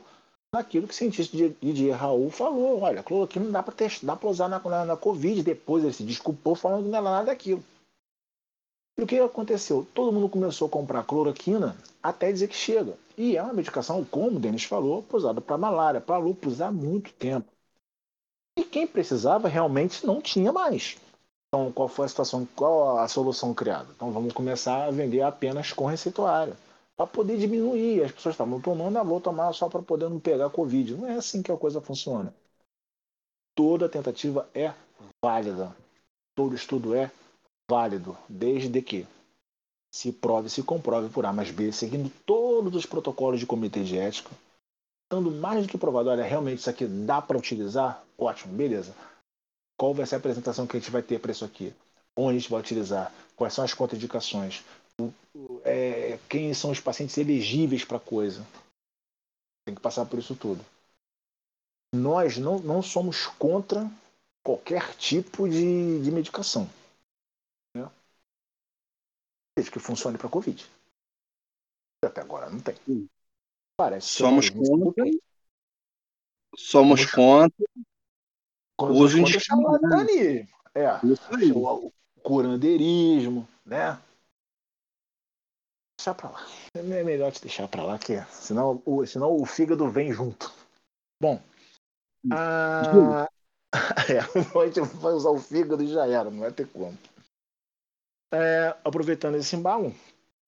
naquilo que o cientista Didier Raul falou. Olha, a cloroquina não dá para testar, dá para usar na, na, na, Covid. Depois ele se desculpou falando que não era nada daquilo. E o que aconteceu? Todo mundo começou a comprar cloroquina até dizer que chega. E é uma medicação, como o Denis falou, usada para malária, para lúpus há muito tempo. E quem precisava realmente não tinha mais. Então, qual foi a situação, qual a solução criada? Então, vamos começar a vender apenas com receituário. para poder diminuir. As pessoas estavam tomando, ah, vou tomar só para poder não pegar Covid. Não é assim que a coisa funciona. Toda tentativa é válida. Todo estudo é válido, desde que se prove, se comprove por A mais B, seguindo todos os protocolos de comitê de ética, estando mais do que provado, olha, realmente isso aqui dá para utilizar? Ótimo, beleza. Qual vai ser a apresentação que a gente vai ter para isso aqui? Onde a gente vai utilizar? Quais são as contraindicações? É, quem são os pacientes elegíveis para a coisa? Tem que passar por isso tudo. Nós não, não somos contra qualquer tipo de, de medicação que funcione para Covid. Até agora não tem. Parece Somos contra. Somos contra. Uso indiscriminado. É, o, o curandeirismo, né? Deixar pra lá. É melhor te deixar pra lá, que é, senão, o, senão o fígado vem junto. Bom. A... é, a gente vai usar o fígado e já era, não vai ter como. É, aproveitando esse embalo,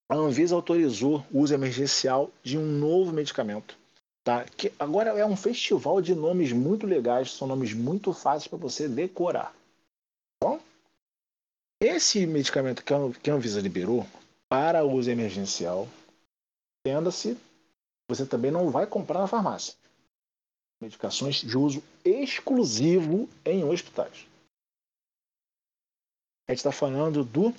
a Anvisa autorizou o uso emergencial de um novo medicamento. Tá? Que agora é um festival de nomes muito legais, são nomes muito fáceis para você decorar. Bom, esse medicamento que a Anvisa liberou para uso emergencial, entenda-se, você também não vai comprar na farmácia. Medicações de uso exclusivo em hospitais. A gente está falando do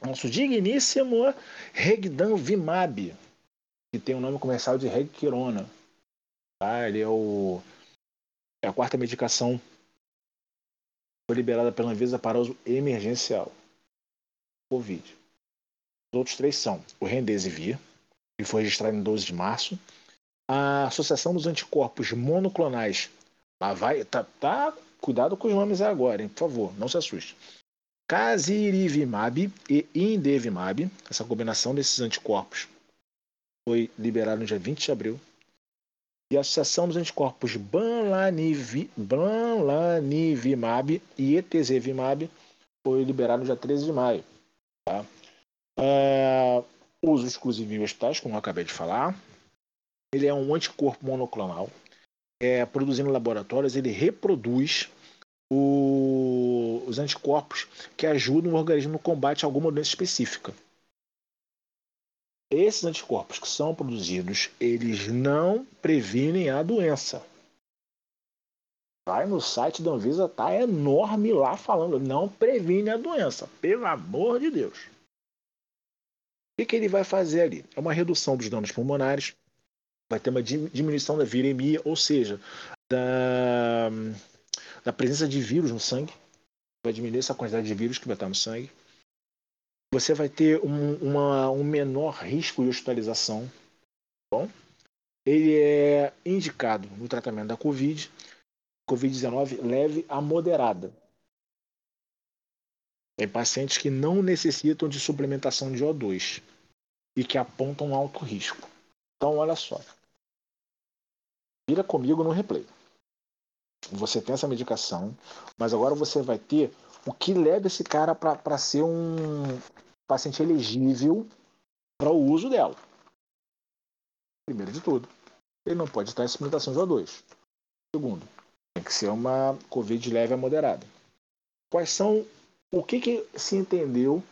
nosso digníssimo Regdan Vimab, que tem o nome comercial de Regquirona. Tá? Ele é, o, é a quarta medicação foi liberada pela Anvisa para uso emergencial. Covid. Os outros três são o Remdesivir, que foi registrado em 12 de março, a Associação dos Anticorpos Monoclonais. Lá vai, tá, tá, cuidado com os nomes agora, hein, por favor, não se assuste. Casirivimab e Indevimab, essa combinação desses anticorpos, foi liberada no dia 20 de abril. E a associação dos anticorpos Banlaniv, Banlanivimab e Etezevimab foi liberada no dia 13 de maio. Tá? É, uso exclusivo em hospitais, como eu acabei de falar. Ele é um anticorpo monoclonal. É, produzindo laboratórios, ele reproduz o, os anticorpos que ajudam o organismo no combate a alguma doença específica. Esses anticorpos que são produzidos, eles não previnem a doença. Vai no site da Anvisa, tá enorme lá falando, não previne a doença, pelo amor de Deus. O que, que ele vai fazer ali? É uma redução dos danos pulmonares, vai ter uma diminuição da viremia, ou seja, da, da presença de vírus no sangue, vai diminuir essa quantidade de vírus que vai estar no sangue. Você vai ter um, uma, um menor risco de hospitalização. Bom, ele é indicado no tratamento da Covid, Covid-19 leve a moderada. Tem pacientes que não necessitam de suplementação de O2 e que apontam alto risco. Então, olha só. Vira comigo no replay você tem essa medicação, mas agora você vai ter o que leva esse cara para ser um paciente elegível para o uso dela. Primeiro de tudo, ele não pode estar em suplementação de O2. Segundo, tem que ser uma COVID leve a moderada. Quais são o que, que se entendeu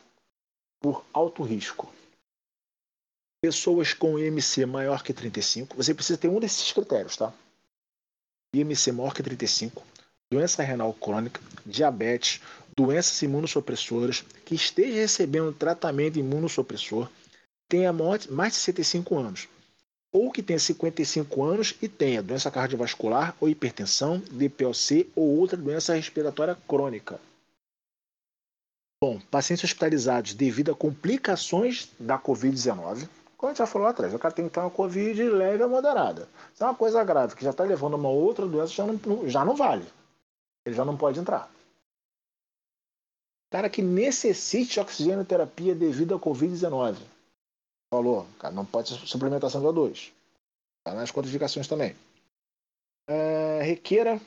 por alto risco? Pessoas com IMC maior que 35, você precisa ter um desses critérios, tá? IMC maior que 35, doença renal crônica, diabetes, doenças imunossupressoras, que esteja recebendo tratamento imunossupressor, tenha mais de 65 anos, ou que tenha 55 anos e tenha doença cardiovascular ou hipertensão, DPOC ou outra doença respiratória crônica. Bom, pacientes hospitalizados devido a complicações da Covid-19, como a gente já falou atrás, o cara tem que ter uma Covid leve a moderada. Se é uma coisa grave que já está levando a uma outra doença, já não, já não vale. Ele já não pode entrar. Cara que necessite oxigênio terapia devido à Covid-19. Falou, cara, não pode ser suplementação de O2. Está nas contraindicações também. É, requeira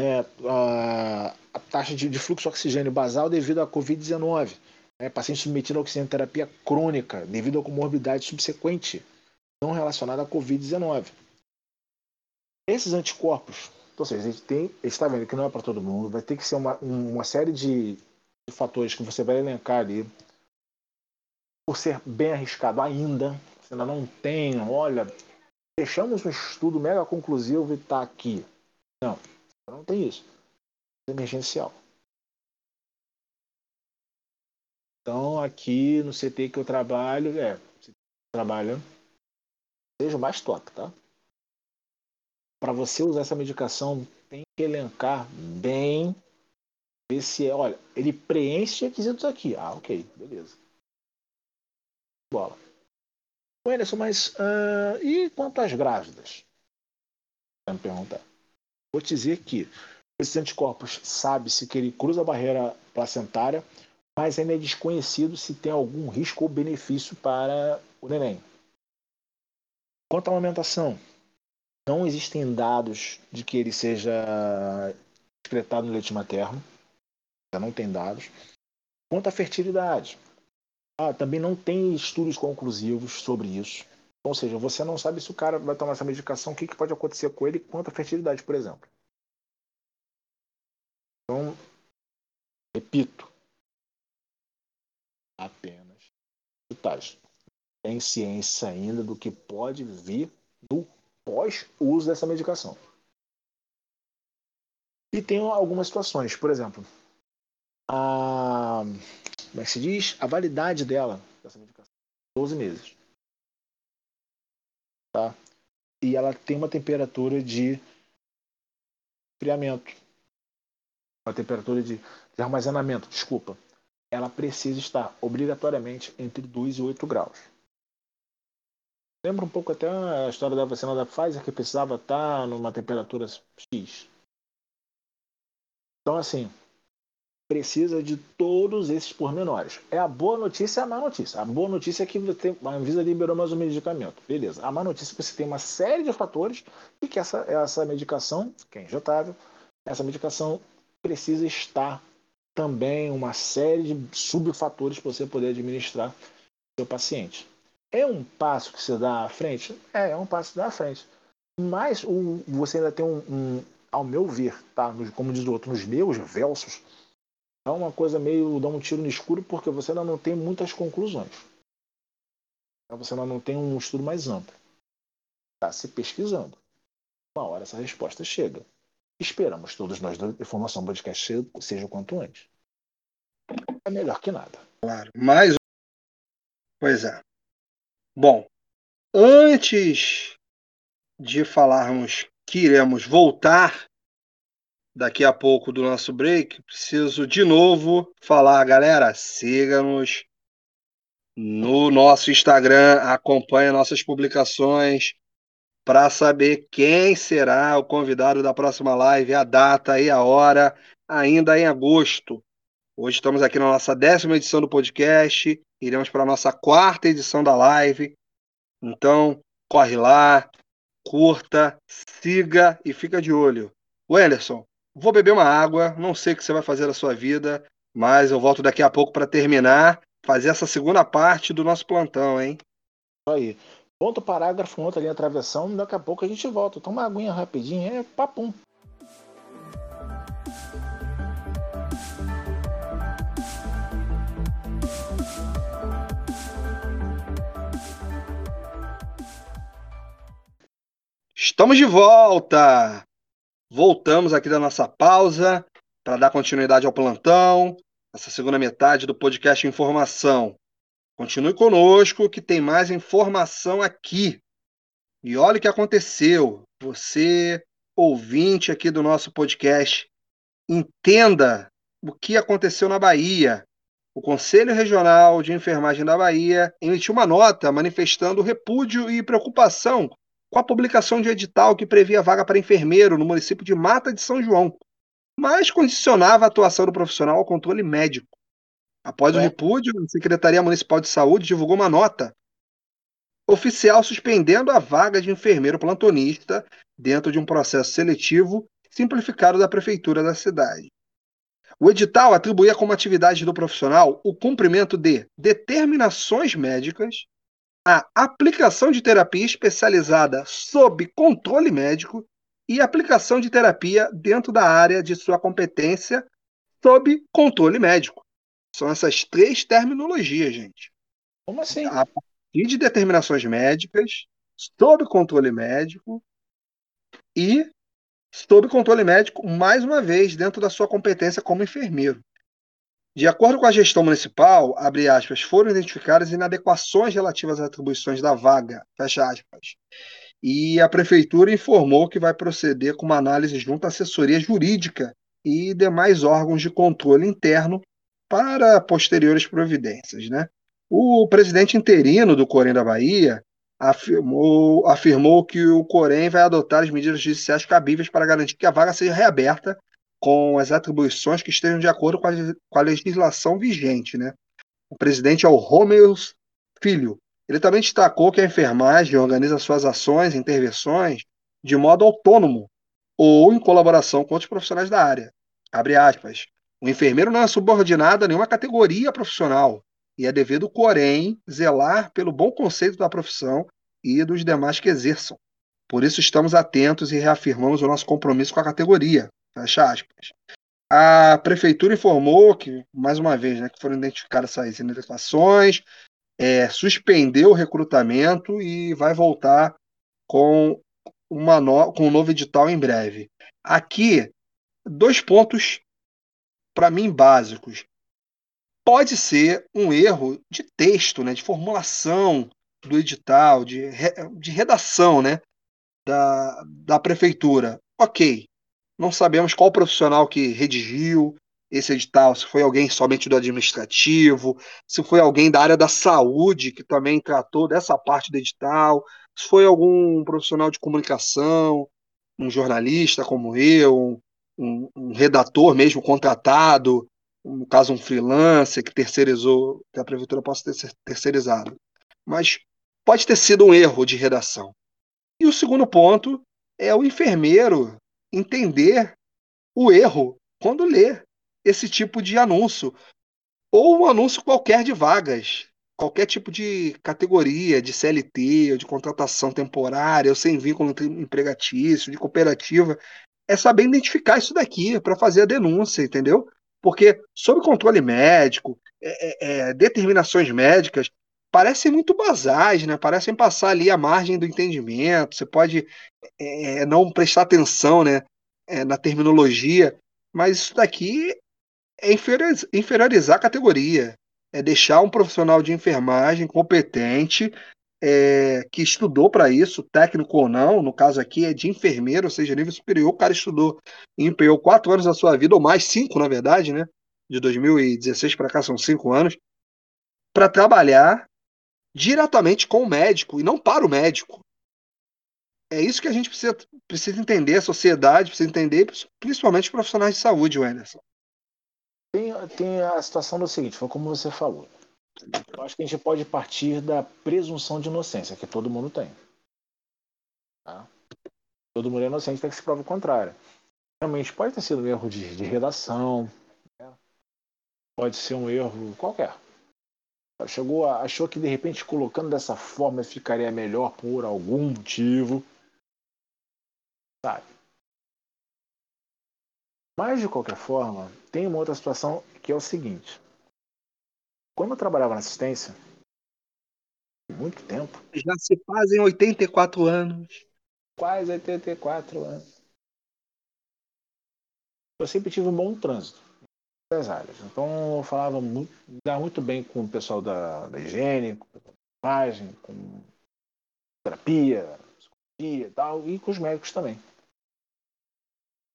é, a, a, taxa de, de, fluxo de oxigênio basal devido à Covid-19. É paciente submetido a oxigenoterapia crônica devido a comorbidade subsequente não relacionada à Covid-19. Esses anticorpos, ou seja, a gente tem, está vendo que não é para todo mundo, vai ter que ser uma, uma série de, de fatores que você vai elencar ali, por ser bem arriscado ainda, você ainda não tem, olha, fechamos um estudo mega conclusivo e está aqui. Não, não tem isso. É emergencial. Então, aqui no CT que eu trabalho, é, trabalha, seja o mais top, tá? Para você usar essa medicação, tem que elencar bem, ver se é, olha, ele preenche requisitos aqui. Ah, ok, beleza. Bola. Anderson, mas uh, e quanto às grávidas? Vai. Vou te dizer que esses anticorpos sabe-se que ele cruza a barreira placentária mas ainda é desconhecido se tem algum risco ou benefício para o neném. Quanto à amamentação, não existem dados de que ele seja excretado no leite materno, já não tem dados. Quanto à fertilidade, ah, também não tem estudos conclusivos sobre isso. Ou seja, você não sabe se o cara vai tomar essa medicação, o que, que pode acontecer com ele quanto à fertilidade, por exemplo. Então, repito, apenas detalhes. Tem ciência ainda do que pode vir no pós-uso dessa medicação. E tem algumas situações, por exemplo, a, como é que se diz? A validade dela, dessa medicação, 12 meses. Tá? E ela tem uma temperatura de friamento. Uma temperatura de, de armazenamento, desculpa, ela precisa estar obrigatoriamente entre 2 e 8 graus. Lembra um pouco até a história da vacina da Pfizer que precisava estar numa temperatura X. Então, assim, precisa de todos esses pormenores. É a boa notícia e a má notícia. A boa notícia é que a Anvisa liberou mais um medicamento. Beleza. A má notícia é que você tem uma série de fatores e que essa, essa medicação, que é injetável, essa medicação precisa estar também uma série de subfatores para você poder administrar seu paciente. É um passo que você dá à frente? É, é um passo que dá à frente. Mas o, você ainda tem um, um, ao meu ver, tá? como diz o outro, nos meus versos, é uma coisa meio dá um tiro no escuro porque você ainda não tem muitas conclusões. Você ainda não tem um estudo mais amplo. Está se pesquisando. Uma hora essa resposta chega. Esperamos todos nós da Informação Podcast seja o quanto antes. É melhor que nada. Claro. Mais Pois é. Bom, antes de falarmos que iremos voltar daqui a pouco do nosso break, preciso de novo falar, galera, siga-nos no nosso Instagram, acompanhe nossas publicações, para saber quem será o convidado da próxima live, a data e a hora, ainda em agosto. Hoje estamos aqui na nossa décima edição do podcast, iremos para a nossa quarta edição da live. Então, corre lá, curta, siga e fica de olho. Wenderson, vou beber uma água, não sei o que você vai fazer da sua vida, mas eu volto daqui a pouco para terminar, fazer essa segunda parte do nosso plantão, hein? Aí. Ponto parágrafo, outra linha travessão, daqui a pouco a gente volta. Toma uma aguinha rapidinho, é papum. Estamos de volta! Voltamos aqui da nossa pausa para dar continuidade ao plantão, essa segunda metade do podcast Informação. Continue conosco que tem mais informação aqui. E olha o que aconteceu. Você, ouvinte aqui do nosso podcast, entenda o que aconteceu na Bahia. O Conselho Regional de Enfermagem da Bahia emitiu uma nota manifestando repúdio e preocupação com a publicação de edital que previa vaga para enfermeiro no município de Mata de São João, mas condicionava a atuação do profissional ao controle médico. Após é. o repúdio, a Secretaria Municipal de Saúde divulgou uma nota oficial suspendendo a vaga de enfermeiro plantonista dentro de um processo seletivo simplificado da prefeitura da cidade. O edital atribuía como atividade do profissional o cumprimento de determinações médicas, a aplicação de terapia especializada sob controle médico e aplicação de terapia dentro da área de sua competência sob controle médico. São essas três terminologias, gente. Como assim? A partir de determinações médicas, sob controle médico e sob controle médico, mais uma vez, dentro da sua competência como enfermeiro. De acordo com a gestão municipal, abre aspas, foram identificadas inadequações relativas às atribuições da vaga, fecha aspas. E a prefeitura informou que vai proceder com uma análise junto à assessoria jurídica e demais órgãos de controle interno para posteriores providências, né? O presidente interino do Corém da Bahia, afirmou, afirmou que o Corém vai adotar as medidas judiciais cabíveis para garantir que a vaga seja reaberta com as atribuições que estejam de acordo com a, com a legislação vigente. Né? O presidente é o Romeu Filho. Ele também destacou que a enfermagem organiza suas ações e intervenções de modo autônomo ou em colaboração com outros profissionais da área. Abre aspas. O enfermeiro não é subordinado a nenhuma categoria profissional e é devido, porém, zelar pelo bom conceito da profissão e dos demais que exerçam. Por isso estamos atentos e reafirmamos o nosso compromisso com a categoria. Fecha aspas. A prefeitura informou que, mais uma vez, né, que foram identificadas essas inadequações, é, suspendeu o recrutamento e vai voltar com, uma no, com um novo edital em breve. Aqui, dois pontos, para mim, básicos pode ser um erro de texto, né, de formulação do edital, de, de redação né, da, da prefeitura. Ok, não sabemos qual profissional que redigiu esse edital, se foi alguém somente do administrativo, se foi alguém da área da saúde que também tratou dessa parte do edital, se foi algum profissional de comunicação, um jornalista como eu, um, um redator mesmo contratado, no caso um freelancer que terceirizou, que a prefeitura possa ter terceirizado. Mas pode ter sido um erro de redação. E o segundo ponto é o enfermeiro entender o erro quando lê esse tipo de anúncio ou um anúncio qualquer de vagas, qualquer tipo de categoria, de CLT, ou de contratação temporária, ou sem vínculo empregatício, de cooperativa, é saber identificar isso daqui para fazer a denúncia, entendeu? Porque, sob controle médico, é, é, é, determinações médicas parecem muito basais, né? parecem passar ali a margem do entendimento. Você pode é, é não prestar atenção né? É, na terminologia, mas isso daqui é inferiorizar a categoria. É deixar um profissional de enfermagem competente é, que estudou para isso, técnico ou não, no caso aqui é de enfermeiro, ou seja, nível superior, o cara estudou e empenhou quatro anos da sua vida, ou mais, cinco na verdade, né? De 2016 para cá são cinco anos, para trabalhar diretamente com o médico e não para o médico. É isso que a gente precisa, precisa entender, a sociedade precisa entender, principalmente os profissionais de saúde, Anderson. Tem, tem a situação do seguinte, foi como você falou. Eu acho que a gente pode partir da presunção de inocência, que todo mundo tem. Tá? Todo mundo é inocente até que se prova o contrário. Realmente pode ter sido um erro de, de redação, né? pode ser um erro qualquer. Chegou, a, achou que de repente colocando dessa forma ficaria melhor por algum motivo. Sabe? Mas de qualquer forma, tem uma outra situação que é o seguinte. Quando eu trabalhava na assistência, muito tempo. Já se fazem 84 anos. Quase 84 anos. Eu sempre tive um bom trânsito das áreas. Então eu falava muito, muito bem com o pessoal da, da higiene, com imagem, com terapia, psicologia e tal, e com os médicos também.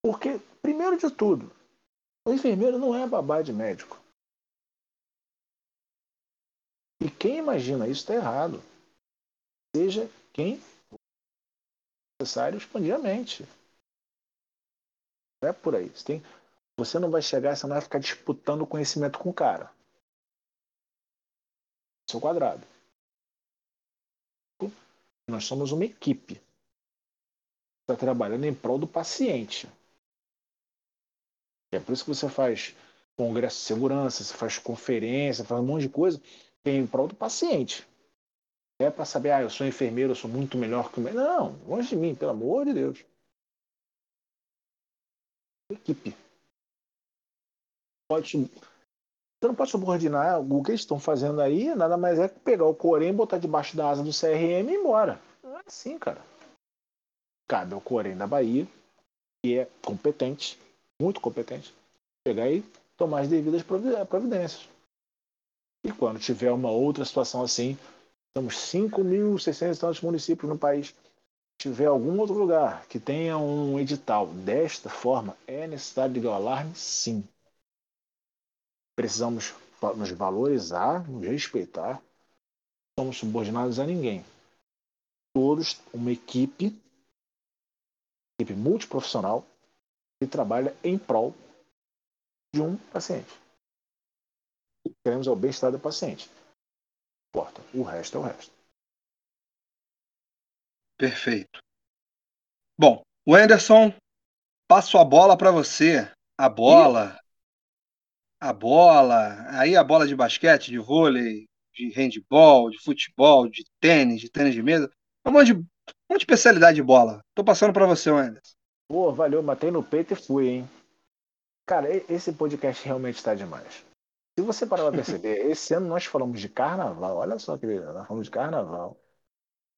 Porque, primeiro de tudo, o enfermeiro não é babá de médico. E quem imagina isso está errado. Seja quem necessário expandir a mente. É por aí. Você, tem, você não vai chegar, você não vai ficar disputando conhecimento com o cara. Seu quadrado. Nós somos uma equipe. Está trabalhando em prol do paciente. É por isso que você faz congresso de segurança, você faz conferência, faz um monte de coisa, em prol do paciente. É para saber, ah, eu sou enfermeiro, eu sou muito melhor que o médico. Não, longe de mim, pelo amor de Deus. Equipe. Pode, você não pode subordinar o que eles estão fazendo aí, nada mais é que pegar o Corém, botar debaixo da asa do CRM e ir embora. Não é assim, cara. Cabe ao Corém da Bahia, que é competente, muito competente, pegar e tomar as devidas providências. E quando tiver uma outra situação assim, temos 5.600 tantos municípios no país. Se tiver algum outro lugar que tenha um edital desta forma, é necessário ligar o alarme? Sim. Precisamos nos valorizar, nos respeitar. Somos subordinados a ninguém. Todos uma equipe, equipe multiprofissional, que trabalha em prol de um paciente. Queremos é o bem-estar do paciente. Importa. O resto é o resto. Perfeito. Bom, o Anderson, passo a bola para você. A bola. A bola. Aí a bola de basquete, de vôlei, de handball, de futebol, de tênis, de tênis de mesa. Um monte de, um monte de especialidade de bola. Tô passando para você, Anderson. Pô, valeu, matei no peito e fui, hein? Cara, esse podcast realmente está demais. Se você parar para perceber, esse ano nós falamos de carnaval. Olha só, querido, nós falamos de carnaval.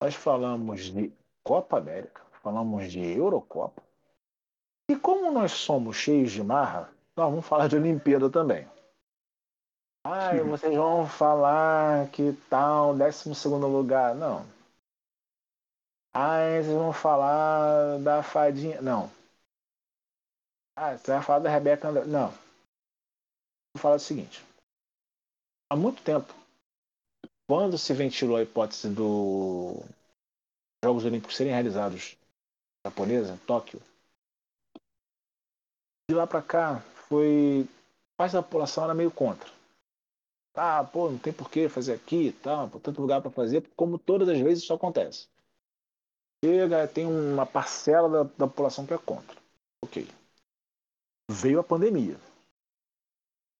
Nós falamos de Copa América, falamos de Eurocopa. E como nós somos cheios de marra, nós vamos falar de Olimpíada também. Ai, vocês vão falar que tal, 12 lugar. Não. Ai, vocês vão falar da fadinha. Não. Ah, você vai falar da Rebeca André. Não. Vou falar o seguinte. Há muito tempo, quando se ventilou a hipótese dos Jogos Olímpicos serem realizados na japonesa, em Tóquio, de lá para cá foi parte da população era meio contra. Ah, pô, não tem por que fazer aqui e tal, por tanto lugar para fazer, como todas as vezes isso acontece. Chega, tem uma parcela da, da população que é contra. Ok veio a pandemia,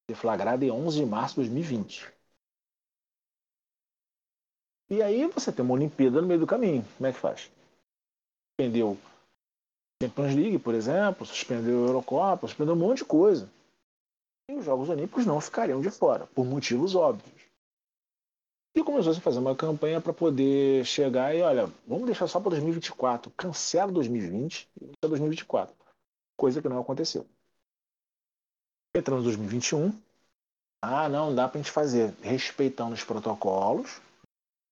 deflagrada em 11 de março de 2020. E aí você tem uma Olimpíada no meio do caminho. Como é que faz? Suspendeu Champions League, por exemplo, suspendeu a Eurocopa, suspendeu um monte de coisa. E os Jogos Olímpicos não ficariam de fora, por motivos óbvios. E começou a fazer uma campanha para poder chegar e, olha, vamos deixar só para 2024. Cancela 2020 e deixa 2024. Coisa que não aconteceu. Entramos em 2021. Ah, não, dá para a gente fazer respeitando os protocolos,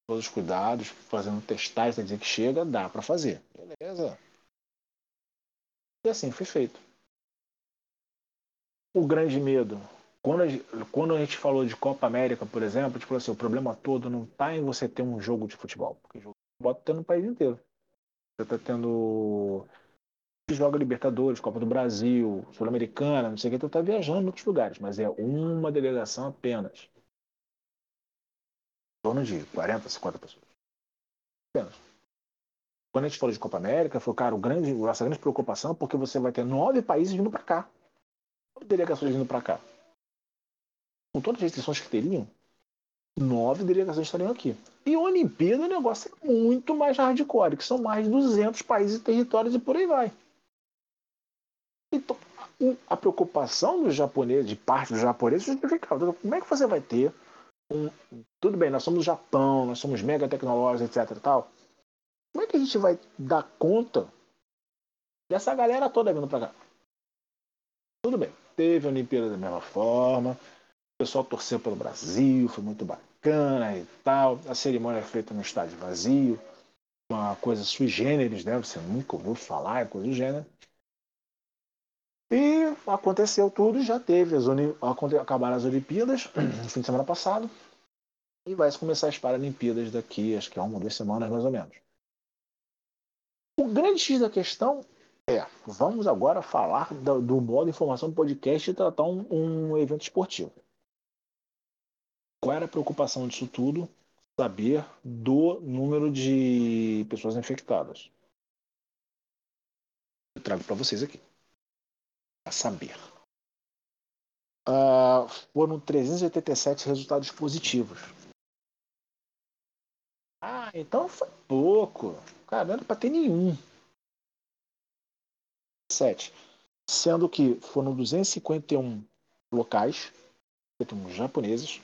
todos os cuidados, fazendo testagem dizer que chega, dá para fazer. Beleza. E assim foi feito. O grande medo. Quando a, gente, quando a gente falou de Copa América, por exemplo, tipo assim, o problema todo não está em você ter um jogo de futebol. Porque jogo de futebol está no país inteiro. Você está tendo joga Libertadores, Copa do Brasil, Sul-Americana, não sei o que, tu tá viajando em outros lugares, mas é uma delegação apenas. Em torno de 40, 50 pessoas. Apenas. Quando a gente falou de Copa América, foi, cara, o grande, nossa grande preocupação é porque você vai ter nove países vindo para cá. Nove delegações vindo para cá. Com todas as restrições que teriam, nove delegações estariam aqui. E a Olimpíada o negócio é muito mais hardcore, que são mais de 200 países e territórios e por aí vai. Então, a preocupação dos japoneses, de parte dos japoneses, justificava. Como é que você vai ter um. Tudo bem, nós somos o Japão, nós somos mega tecnológicos, etc. Tal. Como é que a gente vai dar conta dessa galera toda vindo para cá? Tudo bem, teve a Olimpíada da mesma forma, o pessoal torceu pelo Brasil, foi muito bacana e tal. A cerimônia é feita no estádio vazio, uma coisa sui generis, né? Você nunca ouviu falar, é coisa do gênero. E aconteceu tudo, já teve, as uni... acabaram as Olimpíadas no fim de semana passado. E vai começar as Paralimpíadas daqui, acho que é uma, duas semanas mais ou menos. O grande X da questão é, vamos agora falar do, do modo informação do podcast e tratar um, um evento esportivo. Qual era a preocupação disso tudo? Saber do número de pessoas infectadas. Eu trago para vocês aqui saber. Uh, foram 387 resultados positivos. Ah, então foi pouco. Cara, não era para ter nenhum. 7. Sendo que foram 251 locais, japoneses,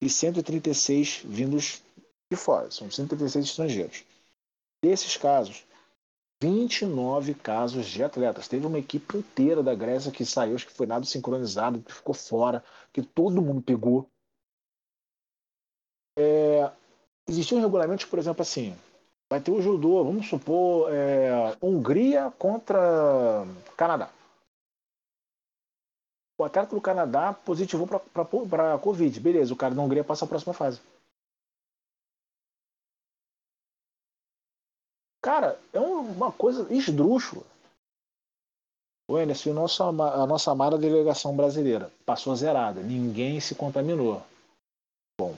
e 136 vindos de fora. São 136 estrangeiros. Desses casos, 29 casos de atletas. Teve uma equipe inteira da Grécia que saiu, acho que foi nada sincronizado, que ficou fora, que todo mundo pegou. É, existiam regulamentos, por exemplo, assim, vai ter o judô, vamos supor, é, Hungria contra Canadá. O atleta do Canadá positivou para a Covid. Beleza, o cara da Hungria passa a próxima fase. Cara, uma coisa esdrúxula. O Enes, a nossa amada delegação brasileira passou zerada. Ninguém se contaminou. Bom.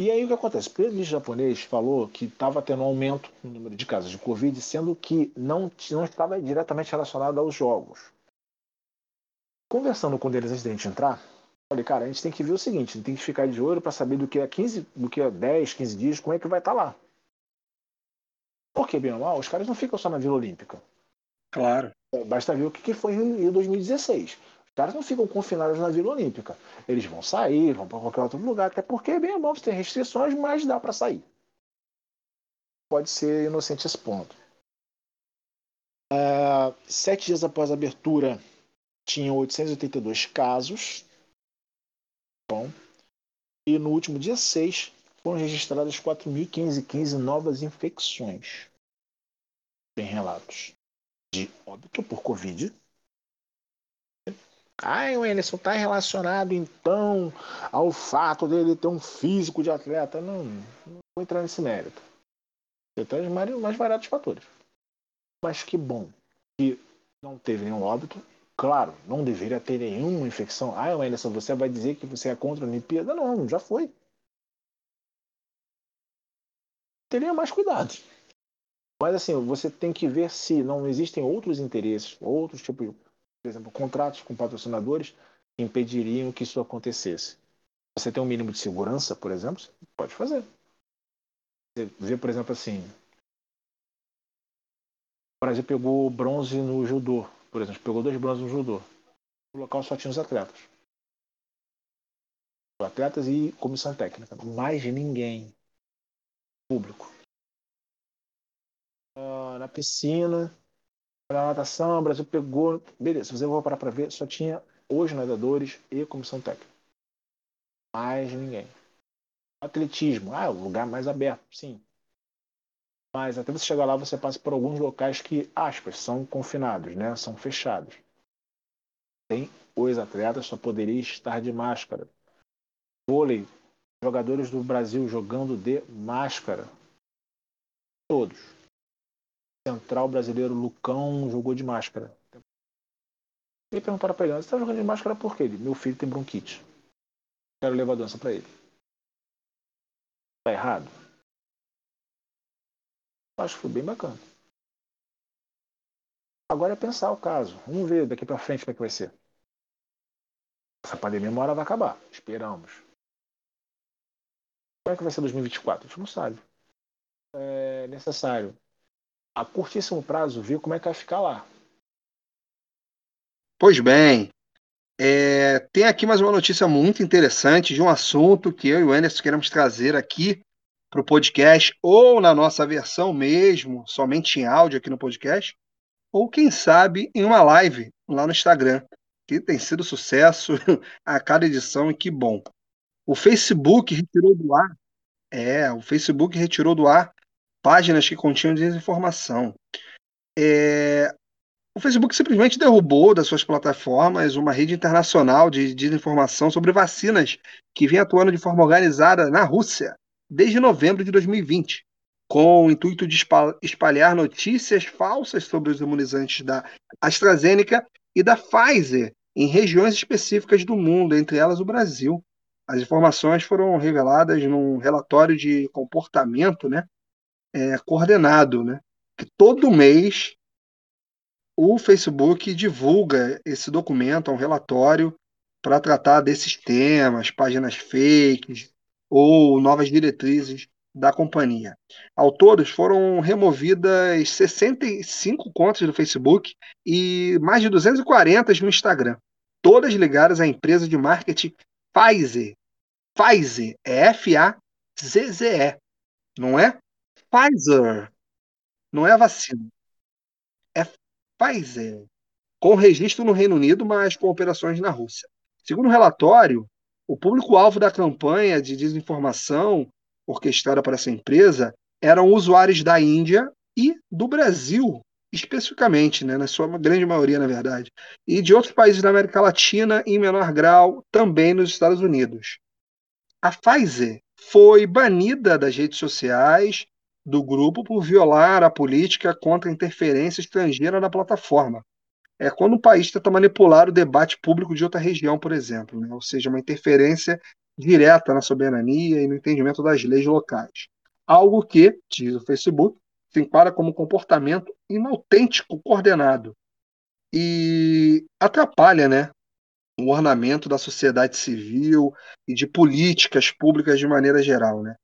E aí o que acontece? O presidente japonês falou que estava tendo um aumento no número de casos de Covid, sendo que não, não estava diretamente relacionado aos jogos. Conversando com eles antes de a gente entrar, falei, cara, a gente tem que ver o seguinte, a gente tem que ficar de olho para saber do que é 15, do que é 10, 15 dias, como é que vai estar tá lá. Porque, bem ou mal, os caras não ficam só na Vila Olímpica. Claro. É, basta ver o que foi em 2016. Os caras não ficam confinados na Vila Olímpica. Eles vão sair, vão para qualquer outro lugar, até porque, bem ou mal, você tem restrições, mas dá para sair. Pode ser inocente esse ponto. Uh, sete dias após a abertura, tinham 882 casos. Bom. E no último dia 6, foram registradas 4.515 novas infecções. Tem relatos de óbito por Covid. Ai, o Anderson está relacionado então ao fato dele ter um físico de atleta. Não, não vou entrar nesse mérito. Tem mais variados fatores. Mas que bom que não teve nenhum óbito. Claro, não deveria ter nenhuma infecção. Ah, Anderson, você vai dizer que você é contra a Olimpíada? Não, já foi. Teria mais cuidado. Mas assim, você tem que ver se não existem outros interesses, outros tipos, por exemplo, contratos com patrocinadores que impediriam que isso acontecesse. Você tem um mínimo de segurança, por exemplo, você pode fazer. Você vê, por exemplo, assim, o Brasil pegou bronze no judô, por exemplo, pegou dois bronzes no judô. No local só tinha os atletas. Atletas e comissão técnica. Mais ninguém público. Uh, na piscina, na natação, o Brasil pegou. Beleza, você vai parar para ver, só tinha os nadadores e comissão técnica. Mais ninguém. Atletismo, ah, o lugar mais aberto, sim. Mas até você chegar lá, você passa por alguns locais que, aspas, são confinados, né? São fechados. Tem os atletas só poderiam estar de máscara. Vôlei, jogadores do Brasil jogando de máscara. Todos. Central brasileiro Lucão jogou de máscara. E perguntaram para ele: Você está jogando de máscara por quê? Ele, Meu filho tem bronquite. Quero levar a doença para ele. Tá errado? Acho que foi bem bacana. Agora é pensar o caso. Vamos ver daqui para frente como é que vai ser. Essa pandemia uma hora vai acabar. Esperamos. Como é que vai ser 2024? A gente não sabe. É necessário, a curtíssimo prazo, ver como é que vai ficar lá. Pois bem, é, tem aqui mais uma notícia muito interessante de um assunto que eu e o Anderson queremos trazer aqui para o podcast, ou na nossa versão mesmo, somente em áudio aqui no podcast, ou quem sabe em uma live lá no Instagram, que tem sido sucesso a cada edição e que bom. O Facebook retirou do ar. É, o Facebook retirou do ar páginas que continham desinformação. É, o Facebook simplesmente derrubou das suas plataformas uma rede internacional de desinformação sobre vacinas que vinha atuando de forma organizada na Rússia desde novembro de 2020, com o intuito de espalhar notícias falsas sobre os imunizantes da AstraZeneca e da Pfizer em regiões específicas do mundo, entre elas o Brasil. As informações foram reveladas num relatório de comportamento né, é, coordenado, né, que todo mês o Facebook divulga esse documento, um relatório, para tratar desses temas, páginas fakes ou novas diretrizes da companhia. Ao todos foram removidas 65 contas do Facebook e mais de 240 no Instagram, todas ligadas à empresa de marketing Pfizer. Pfizer é F-A-Z-Z-E, não é? Pfizer, não é a vacina. É Pfizer, com registro no Reino Unido, mas com operações na Rússia. Segundo o relatório, o público-alvo da campanha de desinformação orquestrada para essa empresa eram usuários da Índia e do Brasil, especificamente, né, na sua grande maioria, na verdade, e de outros países da América Latina, em menor grau, também nos Estados Unidos. A Pfizer foi banida das redes sociais do grupo por violar a política contra a interferência estrangeira na plataforma. É quando o país tenta manipular o debate público de outra região, por exemplo, né? ou seja, uma interferência direta na soberania e no entendimento das leis locais. Algo que, diz o Facebook, se enquadra como comportamento inautêntico coordenado e atrapalha né, o ornamento da sociedade civil e de políticas públicas de maneira geral. Né?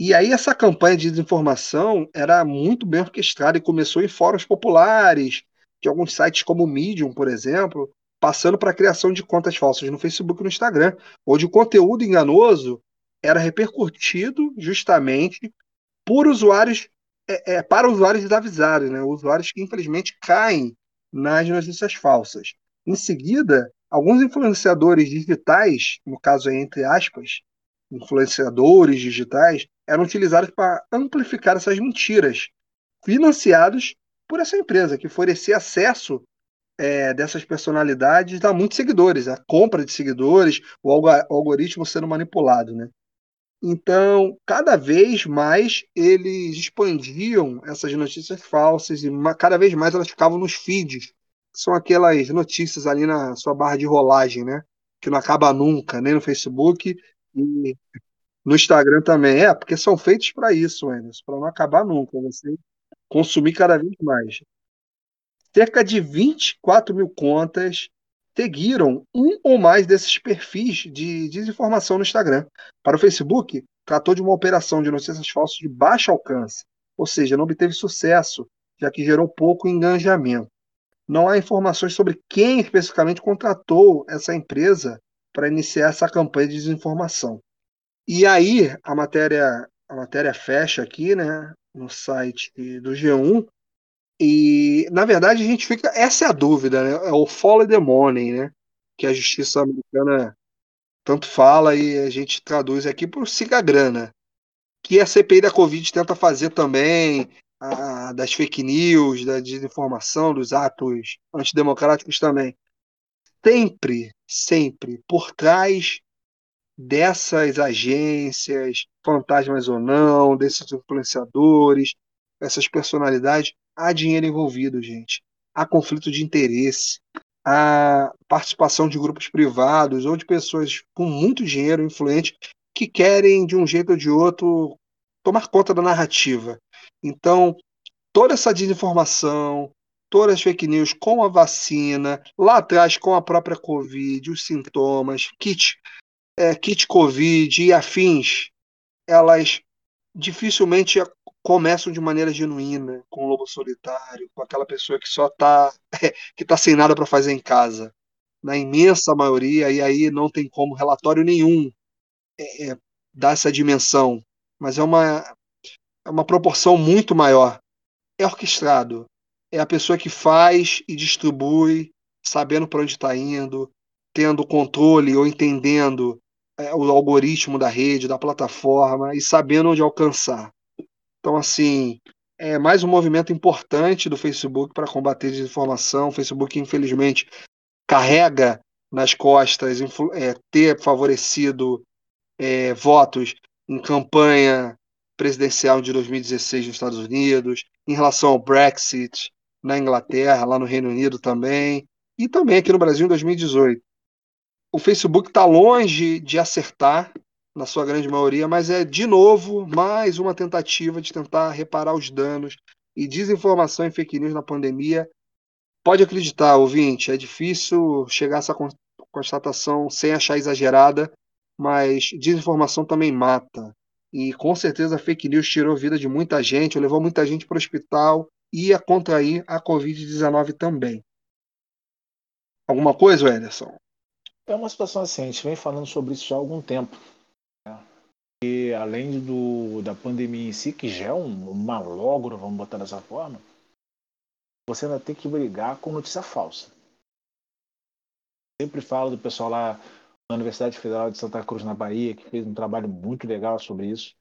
E aí essa campanha de desinformação era muito bem orquestrada e começou em fóruns populares, de alguns sites como o Medium, por exemplo, passando para a criação de contas falsas no Facebook e no Instagram, onde o conteúdo enganoso era repercutido justamente por usuários é, é, para usuários desavisados, né? usuários que infelizmente caem nas notícias falsas. Em seguida, alguns influenciadores digitais, no caso aí, entre aspas, influenciadores digitais, eram utilizados para amplificar essas mentiras, financiados por essa empresa que oferecia acesso é, dessas personalidades dá muitos seguidores, a compra de seguidores, o algoritmo sendo manipulado, né? Então, cada vez mais eles expandiam essas notícias falsas e cada vez mais elas ficavam nos feeds, que são aquelas notícias ali na sua barra de rolagem, né? Que não acaba nunca, nem no Facebook e no Instagram também. É, porque são feitos para isso, Anderson, para não acabar nunca, você consumir cada vez mais cerca de 24 mil contas seguiram um ou mais desses perfis de desinformação no Instagram. Para o Facebook, tratou de uma operação de notícias falsas de baixo alcance, ou seja, não obteve sucesso, já que gerou pouco engajamento. Não há informações sobre quem especificamente contratou essa empresa para iniciar essa campanha de desinformação. E aí a matéria a matéria fecha aqui, né, no site do G1, e, na verdade, a gente fica. Essa é a dúvida, né? É o follow the money, né? Que a justiça americana tanto fala e a gente traduz aqui por siga grana. Que a CPI da Covid tenta fazer também, a, das fake news, da desinformação, dos atos antidemocráticos também. Sempre, sempre, por trás dessas agências, fantasmas ou não, desses influenciadores, essas personalidades, há dinheiro envolvido, gente. Há conflito de interesse, há participação de grupos privados ou de pessoas com muito dinheiro influente que querem, de um jeito ou de outro, tomar conta da narrativa. Então, toda essa desinformação, todas as fake news com a vacina, lá atrás com a própria Covid, os sintomas, kit, é, kit Covid e afins, elas dificilmente começam de maneira genuína, com o lobo solitário, com aquela pessoa que só está que tá sem nada para fazer em casa. Na imensa maioria, e aí não tem como relatório nenhum é, é, dar essa dimensão, mas é uma, é uma proporção muito maior. É orquestrado. É a pessoa que faz e distribui, sabendo para onde está indo, tendo controle ou entendendo é, o algoritmo da rede, da plataforma e sabendo onde alcançar. Então, assim, é mais um movimento importante do Facebook para combater desinformação. O Facebook, infelizmente, carrega nas costas é, ter favorecido é, votos em campanha presidencial de 2016 nos Estados Unidos, em relação ao Brexit na Inglaterra, lá no Reino Unido também, e também aqui no Brasil em 2018. O Facebook está longe de acertar na sua grande maioria, mas é de novo mais uma tentativa de tentar reparar os danos e desinformação e fake news na pandemia Pode acreditar, ouvinte, é difícil chegar a essa constatação sem achar exagerada, mas desinformação também mata. E com certeza a fake news tirou vida de muita gente, levou muita gente para o hospital e a contrair a Covid-19 também. Alguma coisa, Ederson? É uma situação assim, a gente vem falando sobre isso já há algum tempo. Né? E além do, da pandemia em si, que já é um malogro, vamos botar dessa forma, você ainda tem que brigar com notícia falsa. Sempre falo do pessoal lá na Universidade Federal de Santa Cruz, na Bahia, que fez um trabalho muito legal sobre isso,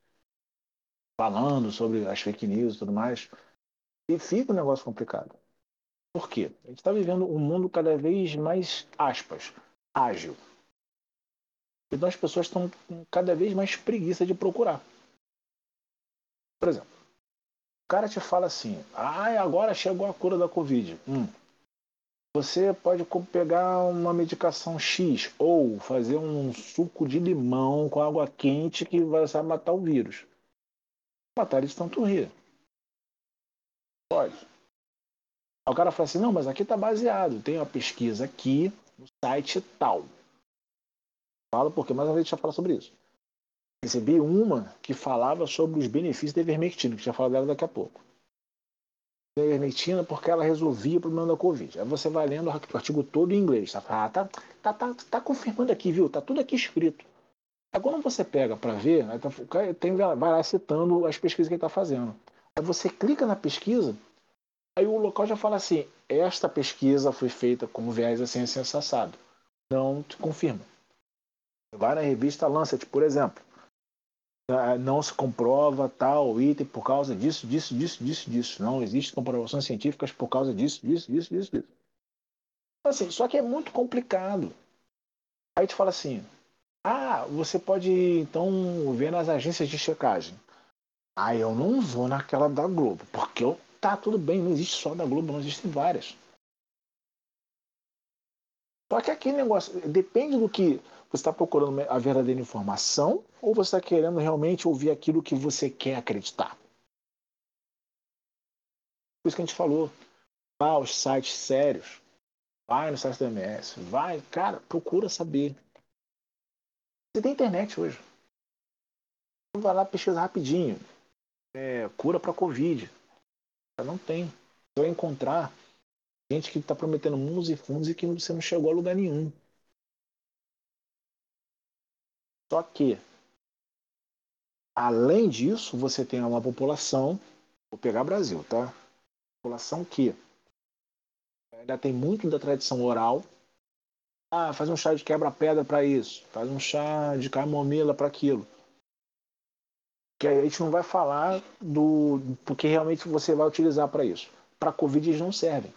falando sobre as fake news e tudo mais. E fica um negócio complicado. Por quê? A gente está vivendo um mundo cada vez mais, aspas, ágil. Então as pessoas estão com cada vez mais preguiça de procurar. Por exemplo, o cara te fala assim: ah, agora chegou a cura da Covid. Hum. Você pode pegar uma medicação X ou fazer um suco de limão com água quente que vai matar o vírus. Matar de tanto rir. Pode. Aí o cara fala assim: não, mas aqui está baseado. Tem uma pesquisa aqui no site tal. Fala porque mais uma vez a gente já fala sobre isso. Recebi uma que falava sobre os benefícios da ivermectina, que já falo dela daqui a pouco da ivermectina porque ela resolvia o problema da Covid. Aí você vai lendo o artigo todo em inglês. Tá, ah, tá, tá, tá, tá confirmando aqui, viu? Tá tudo aqui escrito. Aí quando você pega para ver, tá, tem, vai lá citando as pesquisas que ele está fazendo. Aí você clica na pesquisa, aí o local já fala assim: esta pesquisa foi feita com viés da ciência assado. Não te confirma. Vai na revista Lancet, por exemplo. Ah, não se comprova tal item por causa disso, disso, disso, disso, disso. Não existe comprovações científicas por causa disso, disso, disso, disso, disso. Assim, só que é muito complicado. Aí te fala assim: ah, você pode então ver nas agências de checagem. Ah, eu não vou naquela da Globo, porque eu, tá tudo bem, não existe só da Globo, não existem várias. Só que aquele negócio, depende do que você está procurando a verdadeira informação ou você está querendo realmente ouvir aquilo que você quer acreditar? Por isso que a gente falou. Vá aos sites sérios. Vai no site da MS. Vai, cara, procura saber. Você tem internet hoje. Vai lá, pesquisa rapidinho. É, cura para Covid. Não tem. Você vai encontrar gente que está prometendo mundos e fundos e que você não chegou a lugar nenhum. Só que, além disso, você tem uma população, vou pegar Brasil, tá? População que ainda tem muito da tradição oral. Ah, faz um chá de quebra-pedra para isso, faz um chá de camomila para aquilo. Que a gente não vai falar do porque realmente você vai utilizar para isso. Para Covid eles não servem.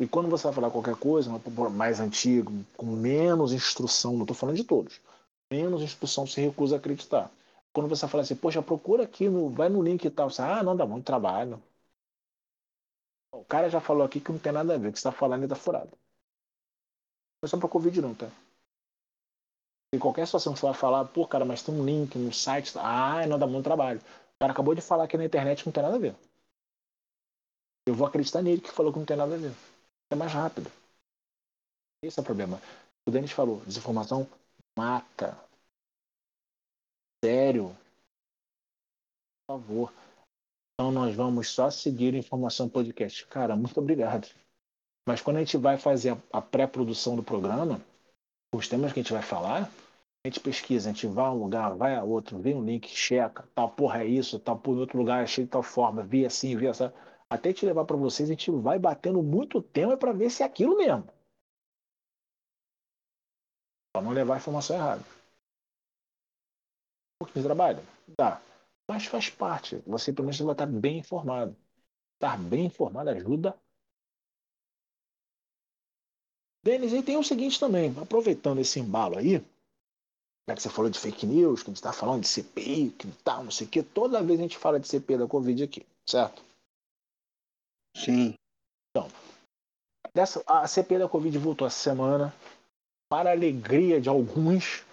E quando você vai falar qualquer coisa, mais antigo, com menos instrução, não estou falando de todos, menos instrução se recusa a acreditar. Quando você fala assim, poxa, procura aqui, no, vai no link e tal, você, ah, não dá muito trabalho. O cara já falou aqui que não tem nada a ver, que está falando e tá furado. Não é só para Covid não, tá? Em qualquer situação que você vai falar, pô, cara, mas tem um link no site, ah, não dá muito trabalho. O cara acabou de falar que na internet não tem nada a ver. Eu vou acreditar nele que falou que não tem nada a ver é mais rápido. Esse é o problema. O Denis falou, desinformação mata. Sério. Por favor. Então nós vamos só seguir informação podcast. Cara, muito obrigado. Mas quando a gente vai fazer a pré-produção do programa, os temas que a gente vai falar, a gente pesquisa, a gente vai a um lugar, vai a outro, vê um link, checa, tal porra é isso, tal por outro lugar, achei de tal forma, vi assim, vi essa até te levar para vocês, a gente vai batendo muito tempo para ver se é aquilo mesmo. Para não levar a informação errada. Um pouquinho de trabalho? Dá. Mas faz parte. Você pelo menos vai estar bem informado. Estar bem informado ajuda. Denis, e tem o seguinte também, aproveitando esse embalo aí, que você falou de fake news, que a gente está falando de CPI, que tal, não sei o quê, toda vez a gente fala de CPI da Covid aqui, certo? Sim. Então, dessa, a CPI da Covid voltou essa semana, para alegria de alguns,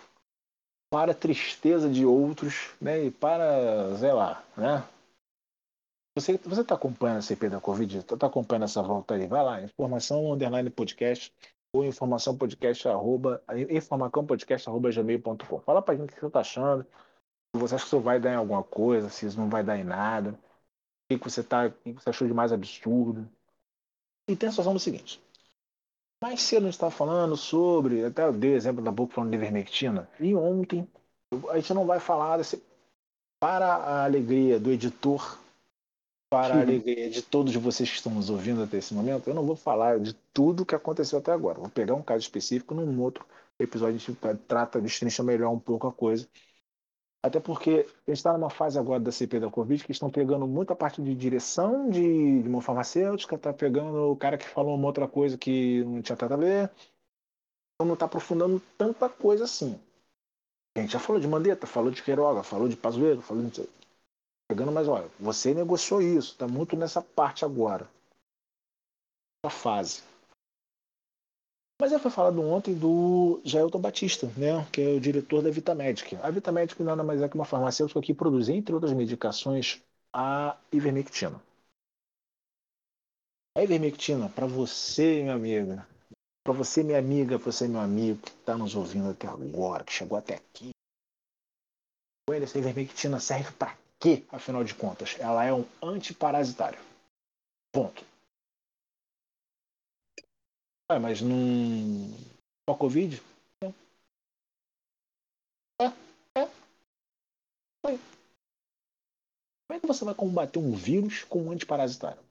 para tristeza de outros, né? E para, sei lá, né? Você você está acompanhando a CP da Covid? Está acompanhando essa volta aí? Vai lá, informação underline podcast ou informação podcast arroba informaçãopodcast arroba gmail.com. Fala pra gente o que você está achando. Você acha que isso vai dar em alguma coisa, se isso não vai dar em nada. Que você, tá, que você achou de mais absurdo. E tem a situação do seguinte. Mais cedo a gente estava falando sobre, até eu dei o exemplo da boca falando de ivermectina. E ontem, a gente não vai falar desse, para a alegria do editor para a alegria de todos vocês que estão nos ouvindo até esse momento, eu não vou falar de tudo que aconteceu até agora. Vou pegar um caso específico num outro episódio, a gente trata, destrincha melhor um pouco a coisa. Até porque a gente está numa fase agora da CP da Covid que estão pegando muita parte de direção de, de uma farmacêutica, está pegando o cara que falou uma outra coisa que não tinha nada a ver. Então não está aprofundando tanta coisa assim. A gente já falou de Mandetta, falou de Queiroga, falou de Pazuello, falou de pegando, mas olha, você negociou isso, está muito nessa parte agora. A fase. Mas eu foi falado ontem do Jailton Batista, né, que é o diretor da Vitamedic. A Vitamedic nada mais é que uma farmacêutica que produz, entre outras medicações, a ivermectina. A ivermectina, para você, minha amiga, para você, minha amiga, você, meu amigo, que está nos ouvindo até agora, que chegou até aqui, essa ivermectina serve para que, afinal de contas, ela é um antiparasitário. Ponto. Ah, mas não. A Covid? Não. É, é. Foi. Como é que você vai combater um vírus com um antiparasitário?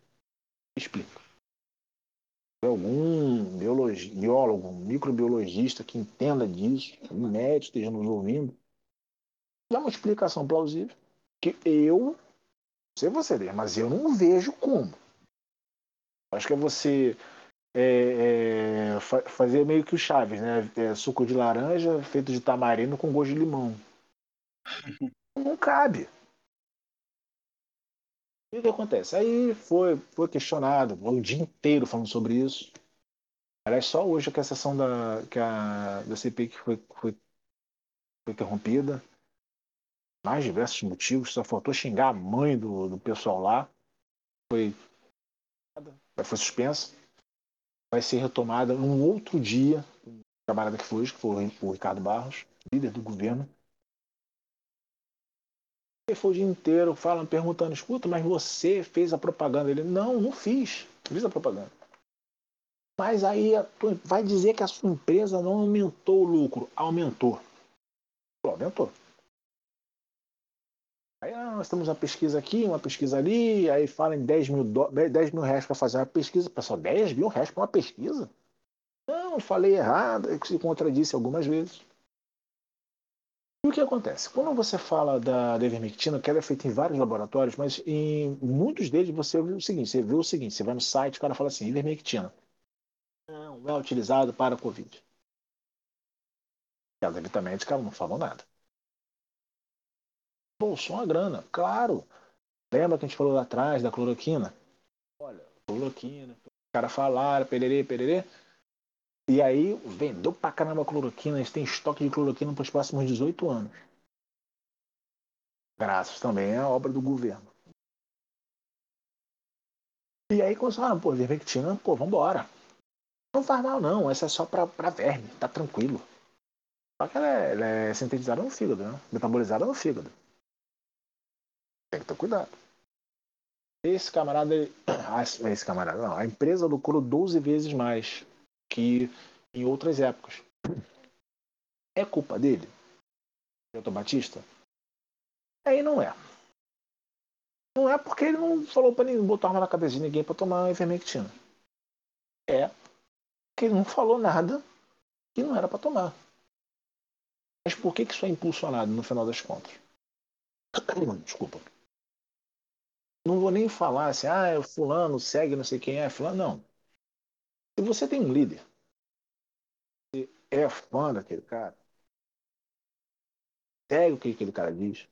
Explica. Algum biólogo, microbiologista que entenda disso, um médico esteja nos ouvindo, dá uma explicação plausível que eu, não sei você, mas eu não vejo como. Acho que é você é, é, fazer meio que o Chaves, né? É, suco de laranja feito de tamarindo com gosto de limão. Não cabe. E o que acontece? Aí foi, foi questionado o dia inteiro falando sobre isso. Aliás, só hoje que a sessão da, que a, da CPI foi, foi, foi interrompida mais diversos motivos, só faltou xingar a mãe do, do pessoal lá. Foi, foi suspensa. Vai ser retomada num outro dia. O camarada que foi, que foi o Ricardo Barros, líder do governo. Ele foi o dia inteiro falando, perguntando, escuta, mas você fez a propaganda? Ele, não, não fiz. Fiz a propaganda. Mas aí vai dizer que a sua empresa não aumentou o lucro. Aumentou. Aumentou. Aí ah, nós temos uma pesquisa aqui, uma pesquisa ali, aí fala em 10 mil, do... 10 mil reais para fazer uma pesquisa. Pessoal, 10 mil reais para uma pesquisa? Não, falei errado, se contradisse algumas vezes. E o que acontece? Quando você fala da, ivermectina, que ela é feita em vários laboratórios, mas em muitos deles você vê o seguinte, você vê o seguinte, você vai no site, o cara fala assim, ivermectina. Não, é utilizado para Covid. Ela, evidentemente, ela não falou nada bolsou uma grana, claro. Lembra que a gente falou lá atrás da cloroquina? Olha, cloroquina, o cara falaram, pererê, pererê. E aí vendeu pra caramba a cloroquina, eles têm estoque de cloroquina para os próximos 18 anos. Graças também à obra do governo. E aí falaram, pô, ivermectina, pô, vambora. Não faz mal não, essa é só pra, pra verme, tá tranquilo. Só que ela é, ela é sintetizada no fígado, né? Metabolizada no fígado. Tem que ter cuidado. Esse camarada, ah, esse camarada, não, a empresa lucrou 12 vezes mais que em outras épocas. É culpa dele? Milton Batista? Aí não é. Não é porque ele não falou para ninguém, botar arma na cabeça de ninguém para tomar ivermectina. É porque ele não falou nada que não era para tomar. Mas por que, que isso é impulsionado no final das contas? Desculpa não vou nem falar assim, ah, é fulano, segue não sei quem é, fulano, não. Se você tem um líder, você é fã daquele cara, segue o que aquele cara diz,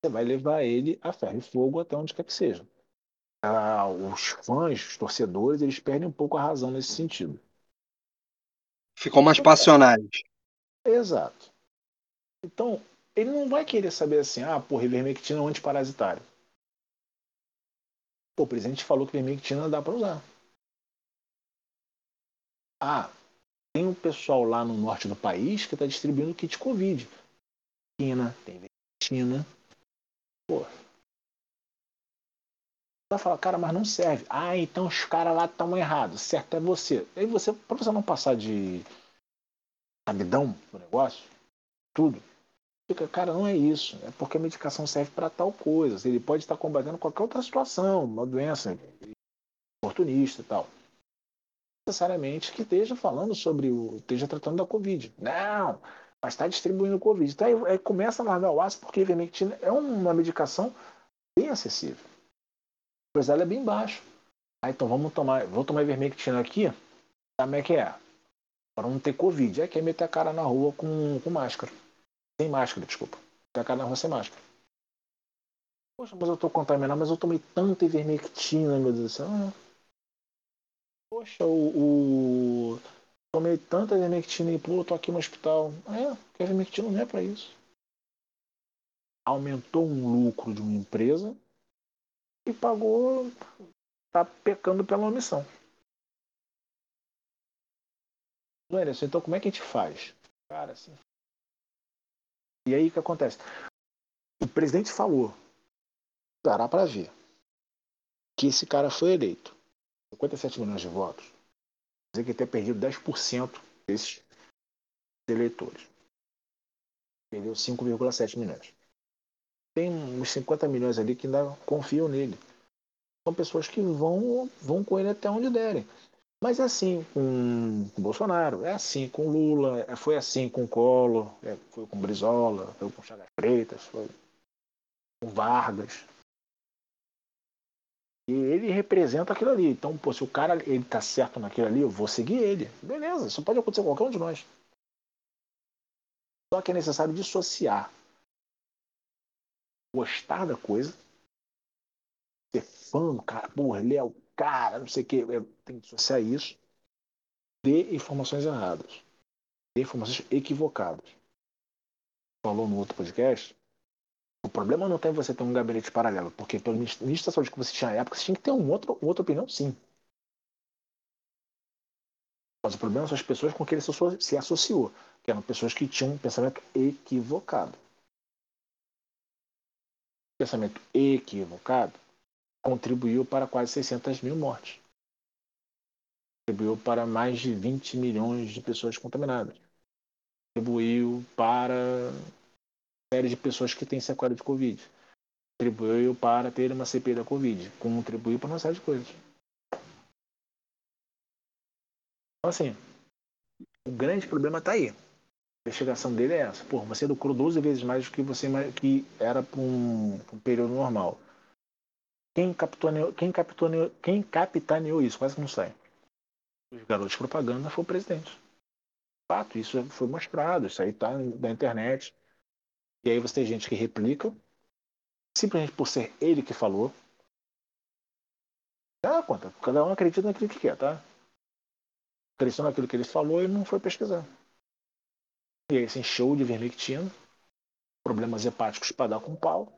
você vai levar ele a ferro e fogo até onde quer que seja. Ah, os fãs, os torcedores, eles perdem um pouco a razão nesse sentido. Ficam mais passionais. Exato. Então, ele não vai querer saber assim, ah, porra, ivermectina é um antiparasitário. Pô, o presidente falou que ivermectina dá para usar. Ah, tem um pessoal lá no norte do país que está distribuindo kit Covid. China, tem ivermectina. Pô. Vai falar, cara, mas não serve. Ah, então os caras lá estão errados. Certo é você. Aí você, para você não passar de sabidão do negócio, tudo, fica, cara, não é isso. É porque a medicação serve para tal coisa. Ele pode estar combatendo qualquer outra situação, uma doença oportunista e tal. Necessariamente que esteja falando sobre o. esteja tratando da Covid. Não! Mas está distribuindo o Covid. Então aí, aí, começa a largar o aço, porque a ivermectina é uma medicação bem acessível. Pois ela é bem baixa. Ah, então vamos tomar. Vou tomar ivermectina aqui. Como é que é? Para não ter Covid. É que é meter a cara na rua com, com máscara. Sem máscara, desculpa. Cara na rua sem máscara. Poxa, mas eu tô contaminado, mas eu tomei tanta ivermectina, meu Deus do céu. Ah, poxa, o, o, tomei tanta ivermectina e pô, tô aqui no hospital. É, porque a ivermectina não é para isso. Aumentou um lucro de uma empresa e pagou, tá pecando pela omissão. Anderson, então como é que a gente faz? Cara, assim. E aí o que acontece? O presidente falou, dará para ver, que esse cara foi eleito 57 milhões de votos, dizer que ter perdido 10% desses eleitores. Perdeu 5,7 milhões. Tem uns 50 milhões ali que ainda confiam nele. São pessoas que vão, vão com ele até onde derem. Mas é assim com Bolsonaro, é assim com Lula, é, foi assim com Collor, é, foi com Brizola, foi com Chagas Freitas, foi com Vargas. E ele representa aquilo ali. Então, pô, se o cara ele tá certo naquilo ali, eu vou seguir ele. Beleza, isso pode acontecer com qualquer um de nós. Só que é necessário dissociar. Gostar da coisa. Ser fã do cara, porra, ele é cara, não sei o que. É, tem que dissociar isso de informações erradas. De informações equivocadas. Falou no outro podcast o problema não tem você ter um gabinete paralelo, porque pelo ministro da saúde que você tinha na época, você tinha que ter um outro, outra opinião, sim. Mas o problema são as pessoas com que ele se associou, que eram pessoas que tinham um pensamento equivocado. Pensamento equivocado contribuiu para quase 600 mil mortes. Contribuiu para mais de 20 milhões de pessoas contaminadas. Contribuiu para série de pessoas que têm sequela de Covid. Contribuiu para ter uma CP da Covid. Contribuiu para uma série de coisas. Então, assim, o grande problema está aí. A investigação dele é essa. Pô, você lucrou 12 vezes mais do que você que era para um, um, período normal. Quem capitaneou, quem, capitaneou, quem capitaneou isso? Quase que não sai. Os garotos de propaganda foi o presidente. Fato, isso foi mostrado, isso aí está na internet. E aí você tem gente que replica, simplesmente por ser ele que falou. Dá conta, cada um acredita naquilo que quer, tá? Acreditou naquilo que ele falou e não foi pesquisar. E aí se encheu de vermectina, problemas hepáticos para dar com pau.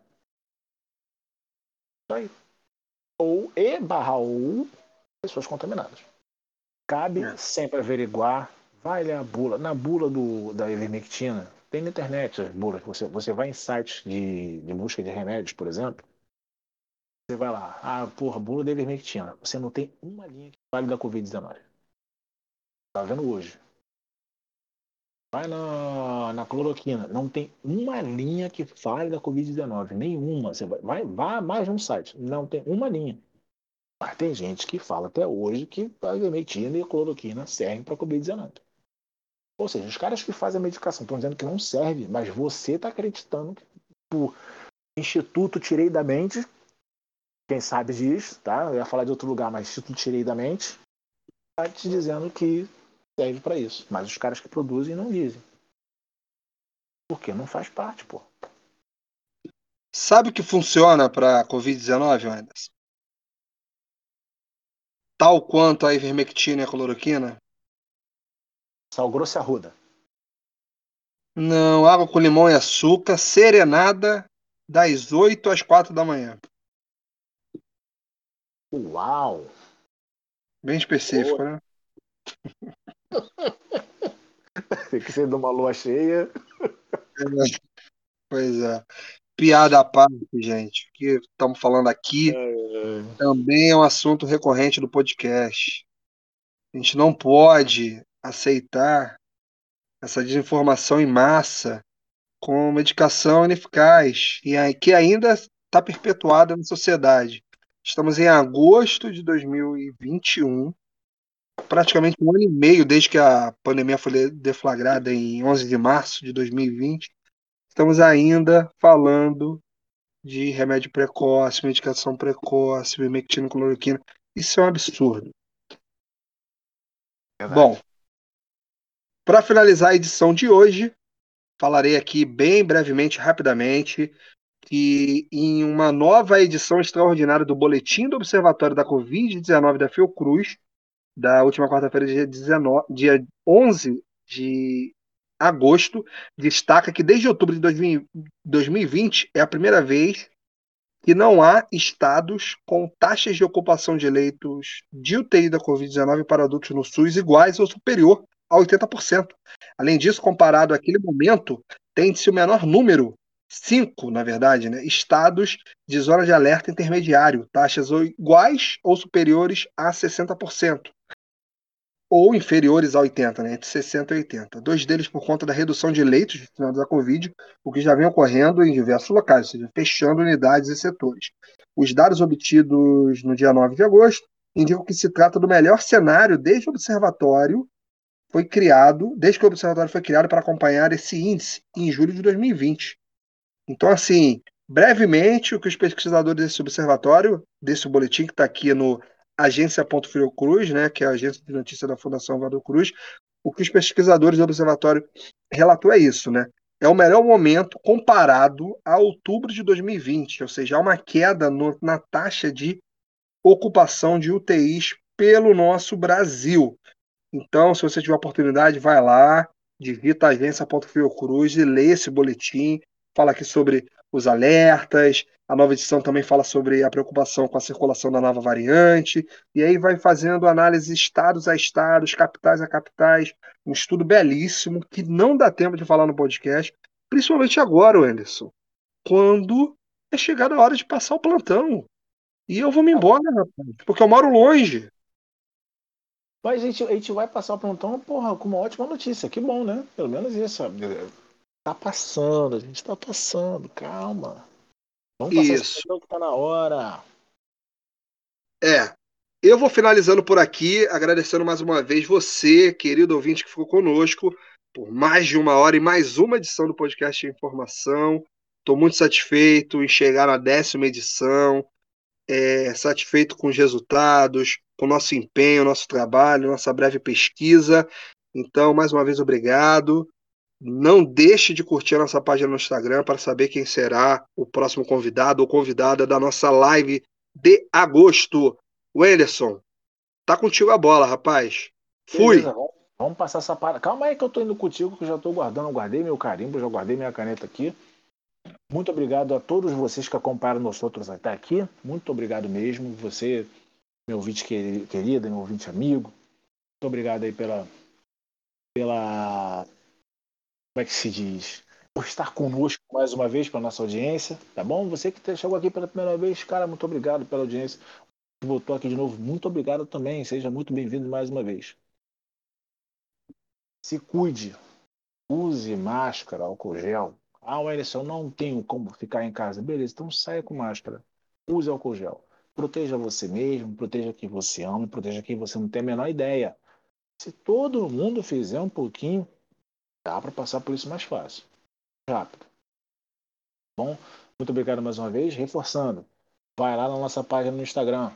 Isso aí. Ou e barra ou pessoas contaminadas. Cabe é. sempre averiguar, vai ler a bula. Na bula do, da ivermectina, tem na internet as bulas. Você, você vai em sites de, de busca de remédios, por exemplo. Você vai lá, ah, porra, bula de ivermectina. Você não tem uma linha que fale da Covid-19. Tá vendo hoje. Vai na, na cloroquina. Não tem uma linha que fale da Covid-19. Nenhuma. Você vai, vai, vai mais um site. Não tem uma linha. Mas tem gente que fala até hoje que a ivermectina e a cloroquina servem para Covid-19. Ou seja, os caras que fazem a medicação estão dizendo que não serve, mas você está acreditando que o Instituto Tirei da Mente, quem sabe disso, tá? Eu ia falar de outro lugar, mas Instituto Tirei da Mente, está te dizendo que serve para isso. Mas os caras que produzem não dizem. Porque não faz parte, pô. Sabe o que funciona para Covid-19, Anderson? Tal quanto a ivermectina e a cloroquina? Sal grosso e arruda. Não, água com limão e açúcar, serenada, das 8 às 4 da manhã. Uau! Bem específico, Boa. né? Tem que ser de uma lua cheia. Pois é. Piada à parte, gente. O que estamos falando aqui é, é. também é um assunto recorrente do podcast. A gente não pode aceitar essa desinformação em massa com medicação ineficaz e que ainda está perpetuada na sociedade. Estamos em agosto de 2021, praticamente um ano e meio desde que a pandemia foi deflagrada em 11 de março de 2020. Estamos ainda falando de remédio precoce, medicação precoce, bimectina, cloroquina. Isso é um absurdo. Verdade. Bom, para finalizar a edição de hoje, falarei aqui bem brevemente, rapidamente, que em uma nova edição extraordinária do Boletim do Observatório da Covid-19 da Fiocruz, da última quarta-feira, dia, 19, dia 11 de agosto, destaca que desde outubro de 2020 é a primeira vez que não há estados com taxas de ocupação de leitos de UTI da Covid-19 para adultos no SUS iguais ou superior a 80%. Além disso, comparado àquele momento, tem-se o menor número, cinco, na verdade, né, estados de zona de alerta intermediário, taxas iguais ou superiores a 60% ou inferiores a 80, né, entre 60 e 80. Dois deles por conta da redução de leitos destinados à Covid, o que já vem ocorrendo em diversos locais, ou seja, fechando unidades e setores. Os dados obtidos no dia 9 de agosto indicam que se trata do melhor cenário desde o observatório foi criado, desde que o observatório foi criado para acompanhar esse índice em julho de 2020. Então, assim, brevemente, o que os pesquisadores desse observatório, desse boletim que está aqui no agência.fiocruz, né, que é a agência de notícia da Fundação Valdo Cruz, o que os pesquisadores do observatório relatou é isso, né? É o melhor momento comparado a outubro de 2020, ou seja, há uma queda no, na taxa de ocupação de UTIs pelo nosso Brasil. Então, se você tiver oportunidade, vai lá, digita agência.fiocruz e lê esse boletim, fala aqui sobre os alertas, a nova edição também fala sobre a preocupação com a circulação da nova variante, e aí vai fazendo análise estados a estados, capitais a capitais, um estudo belíssimo que não dá tempo de falar no podcast, principalmente agora, Anderson, quando é chegada a hora de passar o plantão. E eu vou me embora, rapaz, porque eu moro longe. Mas a gente, a gente vai passar o plantão, porra, com uma ótima notícia. Que bom, né? Pelo menos isso. Tá passando, a gente tá passando, calma. Vamos passar Isso. que tá na hora. É. Eu vou finalizando por aqui, agradecendo mais uma vez você, querido ouvinte, que ficou conosco por mais de uma hora e mais uma edição do podcast de Informação. Estou muito satisfeito em chegar na décima edição, é, satisfeito com os resultados, com o nosso empenho, nosso trabalho, nossa breve pesquisa. Então, mais uma vez, obrigado. Não deixe de curtir a nossa página no Instagram para saber quem será o próximo convidado ou convidada da nossa live de agosto. Wenderson, tá contigo a bola, rapaz. Fui. Beleza, vamos, vamos, passar essa parada. Calma aí que eu tô indo contigo, que eu já tô guardando. Eu guardei meu carimbo, já guardei minha caneta aqui. Muito obrigado a todos vocês que acompanharam nós outros até aqui. Muito obrigado mesmo. Você, meu ouvinte querido, meu ouvinte amigo. Muito obrigado aí pela, pela como é que se diz? Por estar conosco mais uma vez para nossa audiência, tá bom? Você que chegou aqui pela primeira vez, cara, muito obrigado pela audiência. Voltou aqui de novo, muito obrigado também. Seja muito bem-vindo mais uma vez. Se cuide, use máscara, álcool gel. Ah, Ellison, não tenho como ficar em casa. Beleza, então saia com máscara. Use álcool gel. Proteja você mesmo, proteja quem você ama, proteja quem você não tem a menor ideia. Se todo mundo fizer um pouquinho, Dá para passar por isso mais fácil. Rápido. Bom, muito obrigado mais uma vez. Reforçando, vai lá na nossa página no Instagram.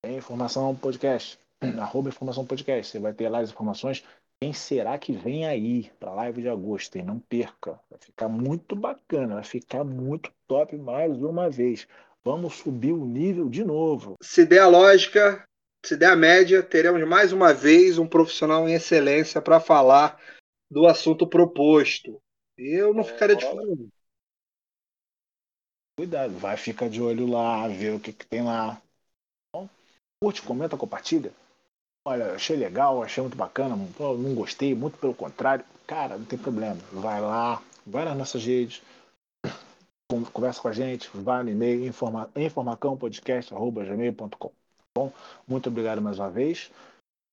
Tem informação podcast. Arroba informação podcast. Você vai ter lá as informações. Quem será que vem aí para a live de agosto? E não perca. Vai ficar muito bacana. Vai ficar muito top mais uma vez. Vamos subir o nível de novo. Se der a lógica, se der a média, teremos mais uma vez um profissional em excelência para falar do assunto proposto. Eu não ficaria de fora. Cuidado, vai ficar de olho lá, ver o que, que tem lá. Bom, Curte, comenta, compartilha. Olha, achei legal, achei muito bacana, não gostei, muito pelo contrário. Cara, não tem problema. Vai lá, vai nas nossas redes, conversa com a gente, vai no e-mail, informa, informacãopodcast.gmail.com. Tá bom? Muito obrigado mais uma vez.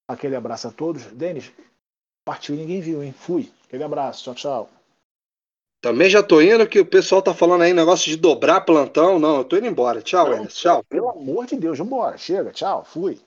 Aquele abraço a todos. Denis, partiu ninguém viu, hein? Fui. Aquele abraço. Tchau, tchau. Também já tô indo, que o pessoal tá falando aí negócio de dobrar plantão. Não, eu tô indo embora. Tchau, Enes. Tchau. Pelo amor de Deus, vambora. Chega, tchau. Fui.